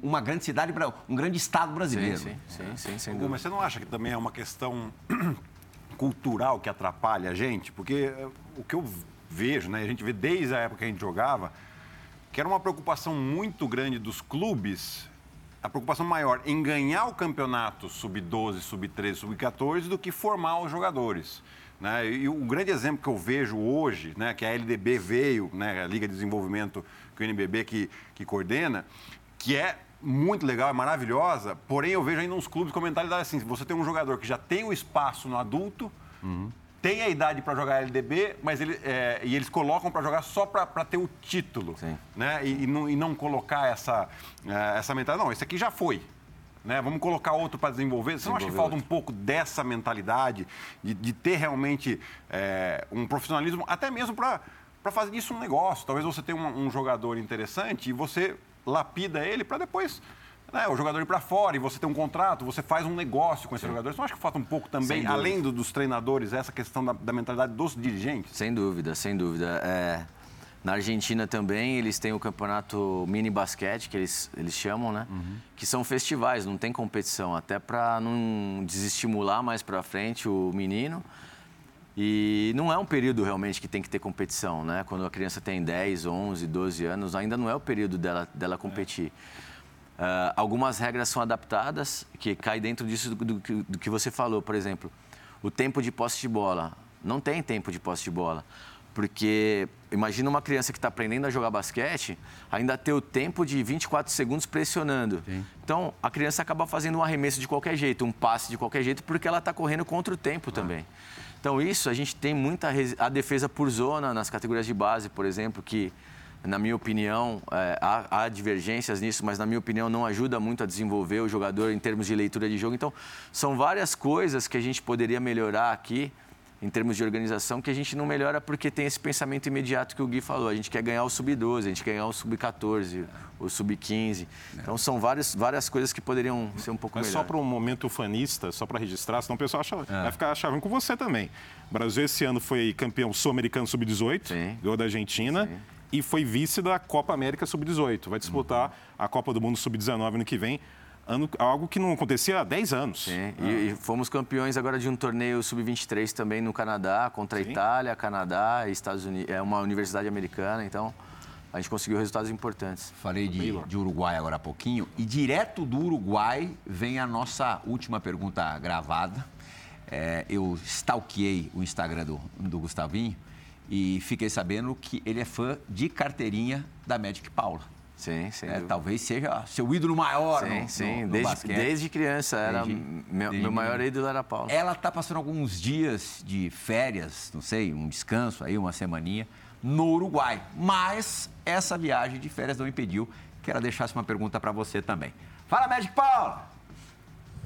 A: uma grande cidade, um grande estado brasileiro.
D: Sim, sim, sim, sim Mas você não acha que também é uma questão cultural que atrapalha a gente? Porque eh, o que eu vejo, né, a gente vê desde a época que a gente jogava, que era uma preocupação muito grande dos clubes a preocupação maior em ganhar o campeonato sub-12, sub-13, sub-14 do que formar os jogadores. Né? E o grande exemplo que eu vejo hoje, né, que a LDB veio, né, a Liga de Desenvolvimento que o NBB que, que coordena, que é muito legal, é maravilhosa, porém eu vejo ainda uns clubes com mentalidade assim, você tem um jogador que já tem o espaço no adulto, uhum tem a idade para jogar LDB, mas ele, é, e eles colocam para jogar só para ter o título. Sim. Né? E, e, não, e não colocar essa, é, essa mentalidade. Não, esse aqui já foi. Né? Vamos colocar outro para desenvolver. Você não acha que falta um pouco dessa mentalidade, de, de ter realmente é, um profissionalismo, até mesmo para fazer disso um negócio? Talvez você tenha um, um jogador interessante e você lapida ele para depois né, o jogador ir para fora e você tem um contrato, você faz um negócio com esse Sim. jogador. Você não acha que falta um pouco também, além do, dos treinadores, essa questão da, da, mentalidade dos dirigentes?
C: Sem dúvida, sem dúvida. É, na Argentina também eles têm o campeonato mini basquete, que eles, eles chamam, né? Uhum. Que são festivais, não tem competição, até para não desestimular mais para frente o menino. E não é um período realmente que tem que ter competição, né? Quando a criança tem 10, 11, 12 anos, ainda não é o período dela, dela competir. É. Uh, algumas regras são adaptadas, que cai dentro disso do, do, do, que você falou, por exemplo. O tempo de posse de bola. Não tem tempo de posse de bola. Porque imagina uma criança que está aprendendo a jogar basquete, ainda ter o tempo de 24 segundos pressionando. Sim. Então, a criança acaba fazendo um arremesso de qualquer jeito, um passe de qualquer jeito, porque ela está correndo contra o tempo ah. também. Então, isso a gente tem muita a defesa por zona nas categorias de base, por exemplo, que na minha opinião, é, há, há, divergências nisso, mas na minha opinião não ajuda muito a desenvolver o jogador em termos de leitura de jogo. Então, são várias coisas que a gente poderia melhorar aqui em termos de organização que a gente não melhora porque tem esse pensamento imediato que o Gui falou. A gente quer ganhar o sub-12, a gente quer ganhar o sub-14, o sub-15. Então são várias, várias coisas que poderiam ser um pouco
B: Mas
C: melhor.
B: só para um momento fanista, só para registrar, senão o pessoal acha, é. vai ficar chavando com você também. O Brasil esse ano foi campeão sul-americano sub-18, ganhou da Argentina. Sim e foi vice da Copa América Sub-18. Vai disputar uhum. a Copa do Mundo Sub-19 ano que vem. Ano, algo que não acontecia há 10 anos.
C: Sim, ah. e, e, fomos campeões agora de um torneio sub-23 também no Canadá, contra a Sim. Itália, Canadá e Estados Unidos. É uma universidade americana, então a gente conseguiu resultados importantes.
A: Falei de, de Uruguai agora há pouquinho, e direto do Uruguai vem a nossa última pergunta gravada. É, eu stalkeei o Instagram do, do Gustavinho e fiquei sabendo que ele é fã de carteirinha da Magic Paula.
C: Sim, sim.
A: É, talvez seja seu ídolo maior
C: sim,
A: no,
C: sim.
A: No, no
C: desde,
A: basquete.
C: desde criança. Era desde, meu, desde meu maior ídolo era a Paula.
A: Ela está passando alguns dias de férias, não sei, um descanso aí, uma semaninha, no Uruguai. Mas essa viagem de férias não impediu que ela deixasse uma pergunta para você também. Fala, Magic Paula!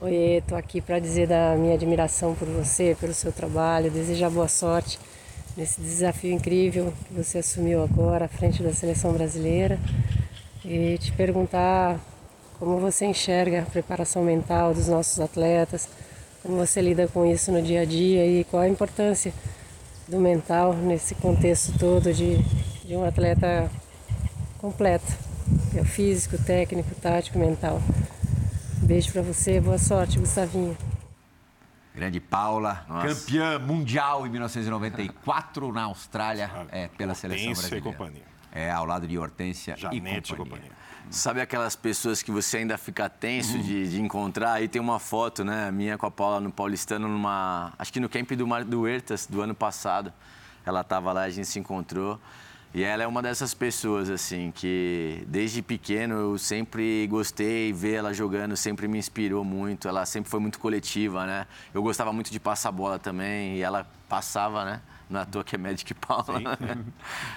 H: Oi, estou aqui para dizer da minha admiração por você, pelo seu trabalho, desejar boa sorte nesse desafio incrível que você assumiu agora à frente da seleção brasileira e te perguntar como você enxerga a preparação mental dos nossos atletas, como você lida com isso no dia a dia e qual a importância do mental nesse contexto todo de, de um atleta completo, é o físico, técnico, tático, mental. Beijo para você, boa sorte, Gustavinho.
A: Grande Paula, Nossa. campeã mundial em 1994 na Austrália é, pela seleção brasileira.
B: E companhia.
A: É, ao lado de Hortência
B: Janete
A: e companhia.
B: companhia.
C: Sabe aquelas pessoas que você ainda fica tenso de, de, encontrar? Aí tem uma foto, né, minha com a Paula no Paulistano, numa. Acho que no camp do, Mar, do Huertas do ano passado. Ela estava lá, a gente se encontrou. E ela é uma dessas pessoas, assim, que desde pequeno eu sempre gostei, ver ela jogando sempre me inspirou muito. Ela sempre foi muito coletiva, né? Eu gostava muito de passar bola também e ela passava, né? Não é à toa que é Magic Paula. Né?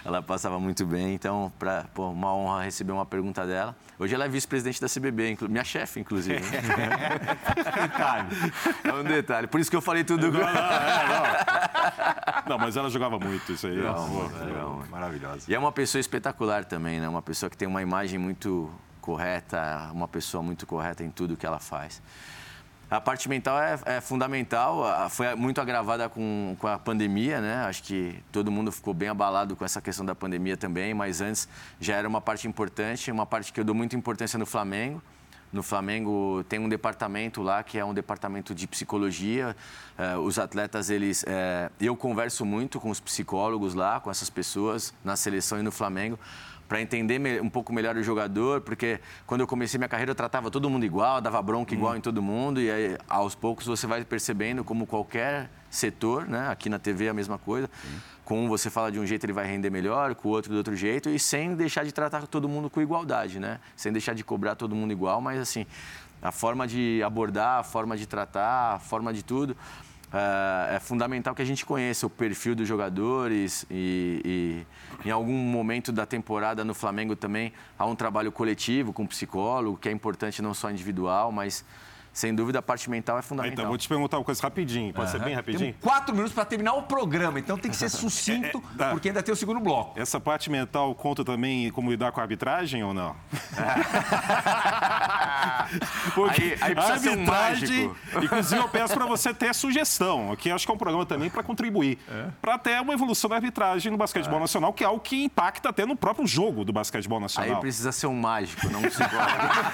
C: ela passava muito bem, então, pra, pô, uma honra receber uma pergunta dela. Hoje ela é vice-presidente da CBB, minha chefe, inclusive. Né? detalhe. É um detalhe. Por isso que eu falei tudo.
B: Não, não, é, não. não mas ela jogava muito isso aí.
C: Legal, legal, maravilhosa. E é uma pessoa espetacular também, né? Uma pessoa que tem uma imagem muito correta, uma pessoa muito correta em tudo que ela faz. A parte mental é, é, fundamental, foi muito agravada com, com a pandemia, né? Acho que todo mundo ficou bem abalado com essa questão da pandemia também, mas antes já era uma parte importante, uma parte que eu dou muita importância no Flamengo. No Flamengo tem um departamento lá que é um departamento de psicologia. Eh, os atletas, eles, eh, eu converso muito com os psicólogos lá, com essas pessoas na seleção e no Flamengo para entender um pouco melhor o jogador, porque quando eu comecei minha carreira eu tratava todo mundo igual, dava bronca igual hum. em todo mundo, e aí aos poucos você vai percebendo como qualquer setor, né? aqui na TV é a mesma coisa, com um você fala de um jeito ele vai render melhor, com o outro de outro jeito, e sem deixar de tratar todo mundo com igualdade, né? sem deixar de cobrar todo mundo igual, mas assim, a forma de abordar, a forma de tratar, a forma de tudo. Uh, é fundamental que a gente conheça o perfil dos jogadores e, e, em algum momento da temporada no Flamengo também há um trabalho coletivo com psicólogo, que é importante não só individual, mas sem dúvida, a parte mental é fundamental.
B: Então, vou te perguntar uma coisa rapidinho. Pode uhum. ser bem rapidinho?
A: Tem quatro minutos para terminar o programa, então tem que ser sucinto, é, é, tá. porque ainda tem o segundo bloco.
B: Essa parte mental conta também como lidar com a arbitragem ou não? porque aí, aí a arbitragem, um inclusive eu peço para você ter sugestão, que acho que é um programa também para contribuir, é. para ter uma evolução da arbitragem no basquetebol é. nacional, que é algo que impacta até no próprio jogo do basquetebol nacional.
C: Aí precisa ser um mágico, não um psicólogo.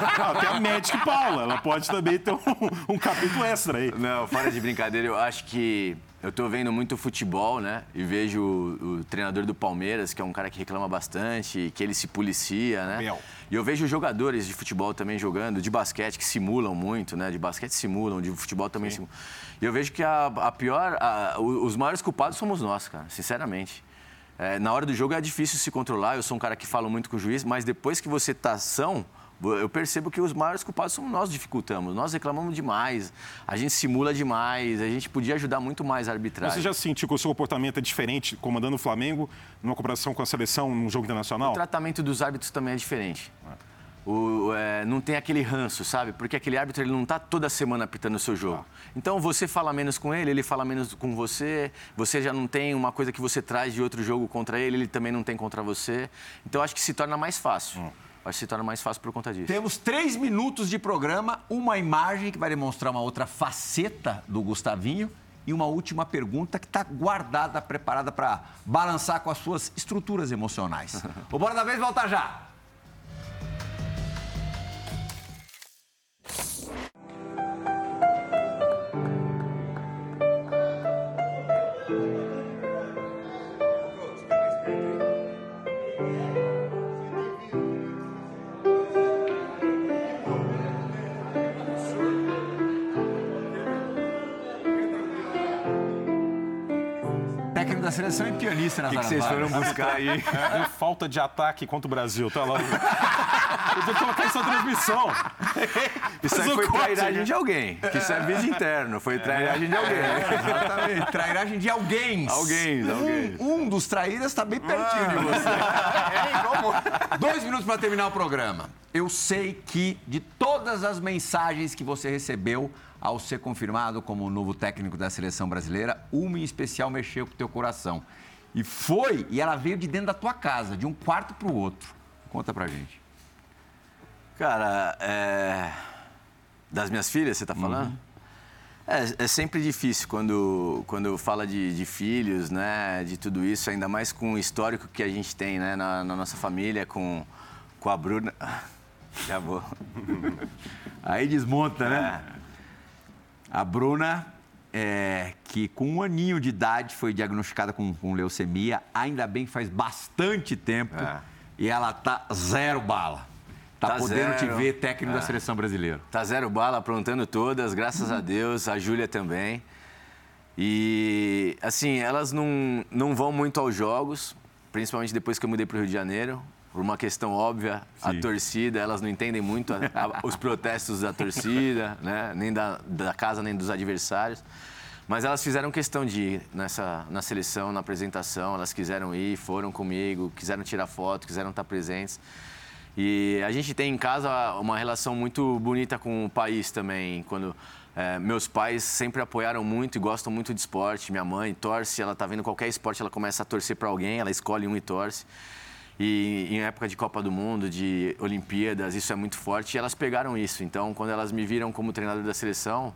B: Até a Magic Paula, ela pode também ter um, um capítulo extra aí.
C: Não, fora de brincadeira, eu acho que eu estou vendo muito futebol, né? E vejo o, o, treinador do Palmeiras, que é um cara que reclama bastante, que ele se policia, né? Meu. E eu vejo jogadores de futebol também jogando, de basquete, que simulam muito, né? De basquete simulam, de futebol também Sim. simulam. E eu vejo que a, a pior, a, os maiores culpados somos nós, cara, sinceramente. É, na hora do jogo é difícil se controlar, eu sou um cara que fala muito com o juiz, mas depois que você tá ação eu percebo que os maiores culpados somos nós dificultamos. Nós reclamamos demais, a gente simula demais, a gente podia ajudar muito mais a arbitragem.
B: Você já sentiu que o seu comportamento é diferente comandando o Flamengo numa comparação com a seleção num jogo internacional?
C: O tratamento dos árbitros também é diferente. O, é, não tem aquele ranço, sabe? Porque aquele árbitro ele não está toda semana apitando o seu jogo. Ah. Então você fala menos com ele, ele fala menos com você, você já não tem uma coisa que você traz de outro jogo contra ele, ele também não tem contra você. Então acho que se torna mais fácil. Hum que se torna mais fácil por conta disso.
A: Temos três minutos de programa, uma imagem que vai demonstrar uma outra faceta do Gustavinho e uma última pergunta que está guardada, preparada para balançar com as suas estruturas emocionais. o Bora da Vez volta já! Seleção e pianista
B: nas O que, que vocês foram buscar aí? É, falta de ataque contra o Brasil, tá lá. Eu vou colocar isso na transmissão.
C: Isso aí foi trairagem de alguém. Que isso é vídeo interno. Foi trairagem de alguém. É,
A: exatamente. Trairagem de alguém.
C: Alguém, alguém.
A: Um, um dos traíras está bem pertinho de você. É, Dois minutos para terminar o programa. Eu sei que de todas as mensagens que você recebeu ao ser confirmado como novo técnico da seleção brasileira, uma em especial mexeu com o teu coração. E foi, e ela veio de dentro da tua casa, de um quarto para o outro. Conta pra gente.
C: Cara, é... das minhas filhas, você está falando? Uhum. É, é, sempre difícil quando, quando fala de, de, filhos, né? De tudo isso, ainda mais com o histórico que a gente tem né? na, na nossa família, com, com a Bruna. Já vou.
A: Aí desmonta, né? É. A Bruna, é, que com um aninho de idade foi diagnosticada com, com leucemia, ainda bem faz bastante tempo. É. E ela tá zero bala. Tá, tá podendo zero. te ver técnico é. da seleção brasileira.
C: Tá zero bala, aprontando todas, graças a Deus, a Júlia também. E, assim, elas não, não vão muito aos jogos, principalmente depois que eu mudei para o Rio de Janeiro por uma questão óbvia, Sim. a torcida, elas não entendem muito a, a, os protestos da torcida, né? nem da, da casa, nem dos adversários. Mas elas fizeram questão de ir nessa, na seleção, na apresentação, elas quiseram ir, foram comigo, quiseram tirar foto, quiseram estar presentes. E a gente tem em casa uma relação muito bonita com o país também. Quando é, meus pais sempre apoiaram muito e gostam muito de esporte. Minha mãe torce, ela está vendo qualquer esporte, ela começa a torcer para alguém, ela escolhe um e torce. E em época de Copa do Mundo, de Olimpíadas, isso é muito forte. E elas pegaram isso. Então, quando elas me viram como treinador da seleção,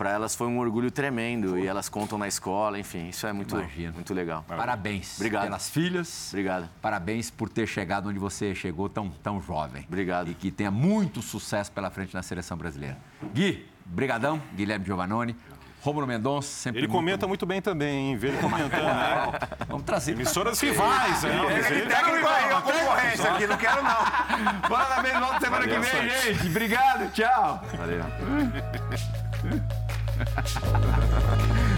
C: para elas foi um orgulho tremendo. E elas contam na escola, enfim, isso é muito, muito legal.
A: Parabéns
C: Obrigado.
A: pelas filhas.
C: Obrigado.
A: Parabéns por ter chegado onde você chegou tão, tão jovem.
C: Obrigado.
A: E que tenha muito sucesso pela frente na seleção brasileira. Gui, brigadão. Guilherme Giovannone. Romulo Mendonça, sempre.
B: Ele muito comenta muito bem também, hein? Vê ele comentando, né?
A: Vamos trazer.
B: Emissoras rivais, hein?
D: Ele técnico aí, a concorrência aqui, não quero não.
A: Bem, volta semana que vem, gente. Obrigado, tchau.
C: Valeu. ha ha ha ha ha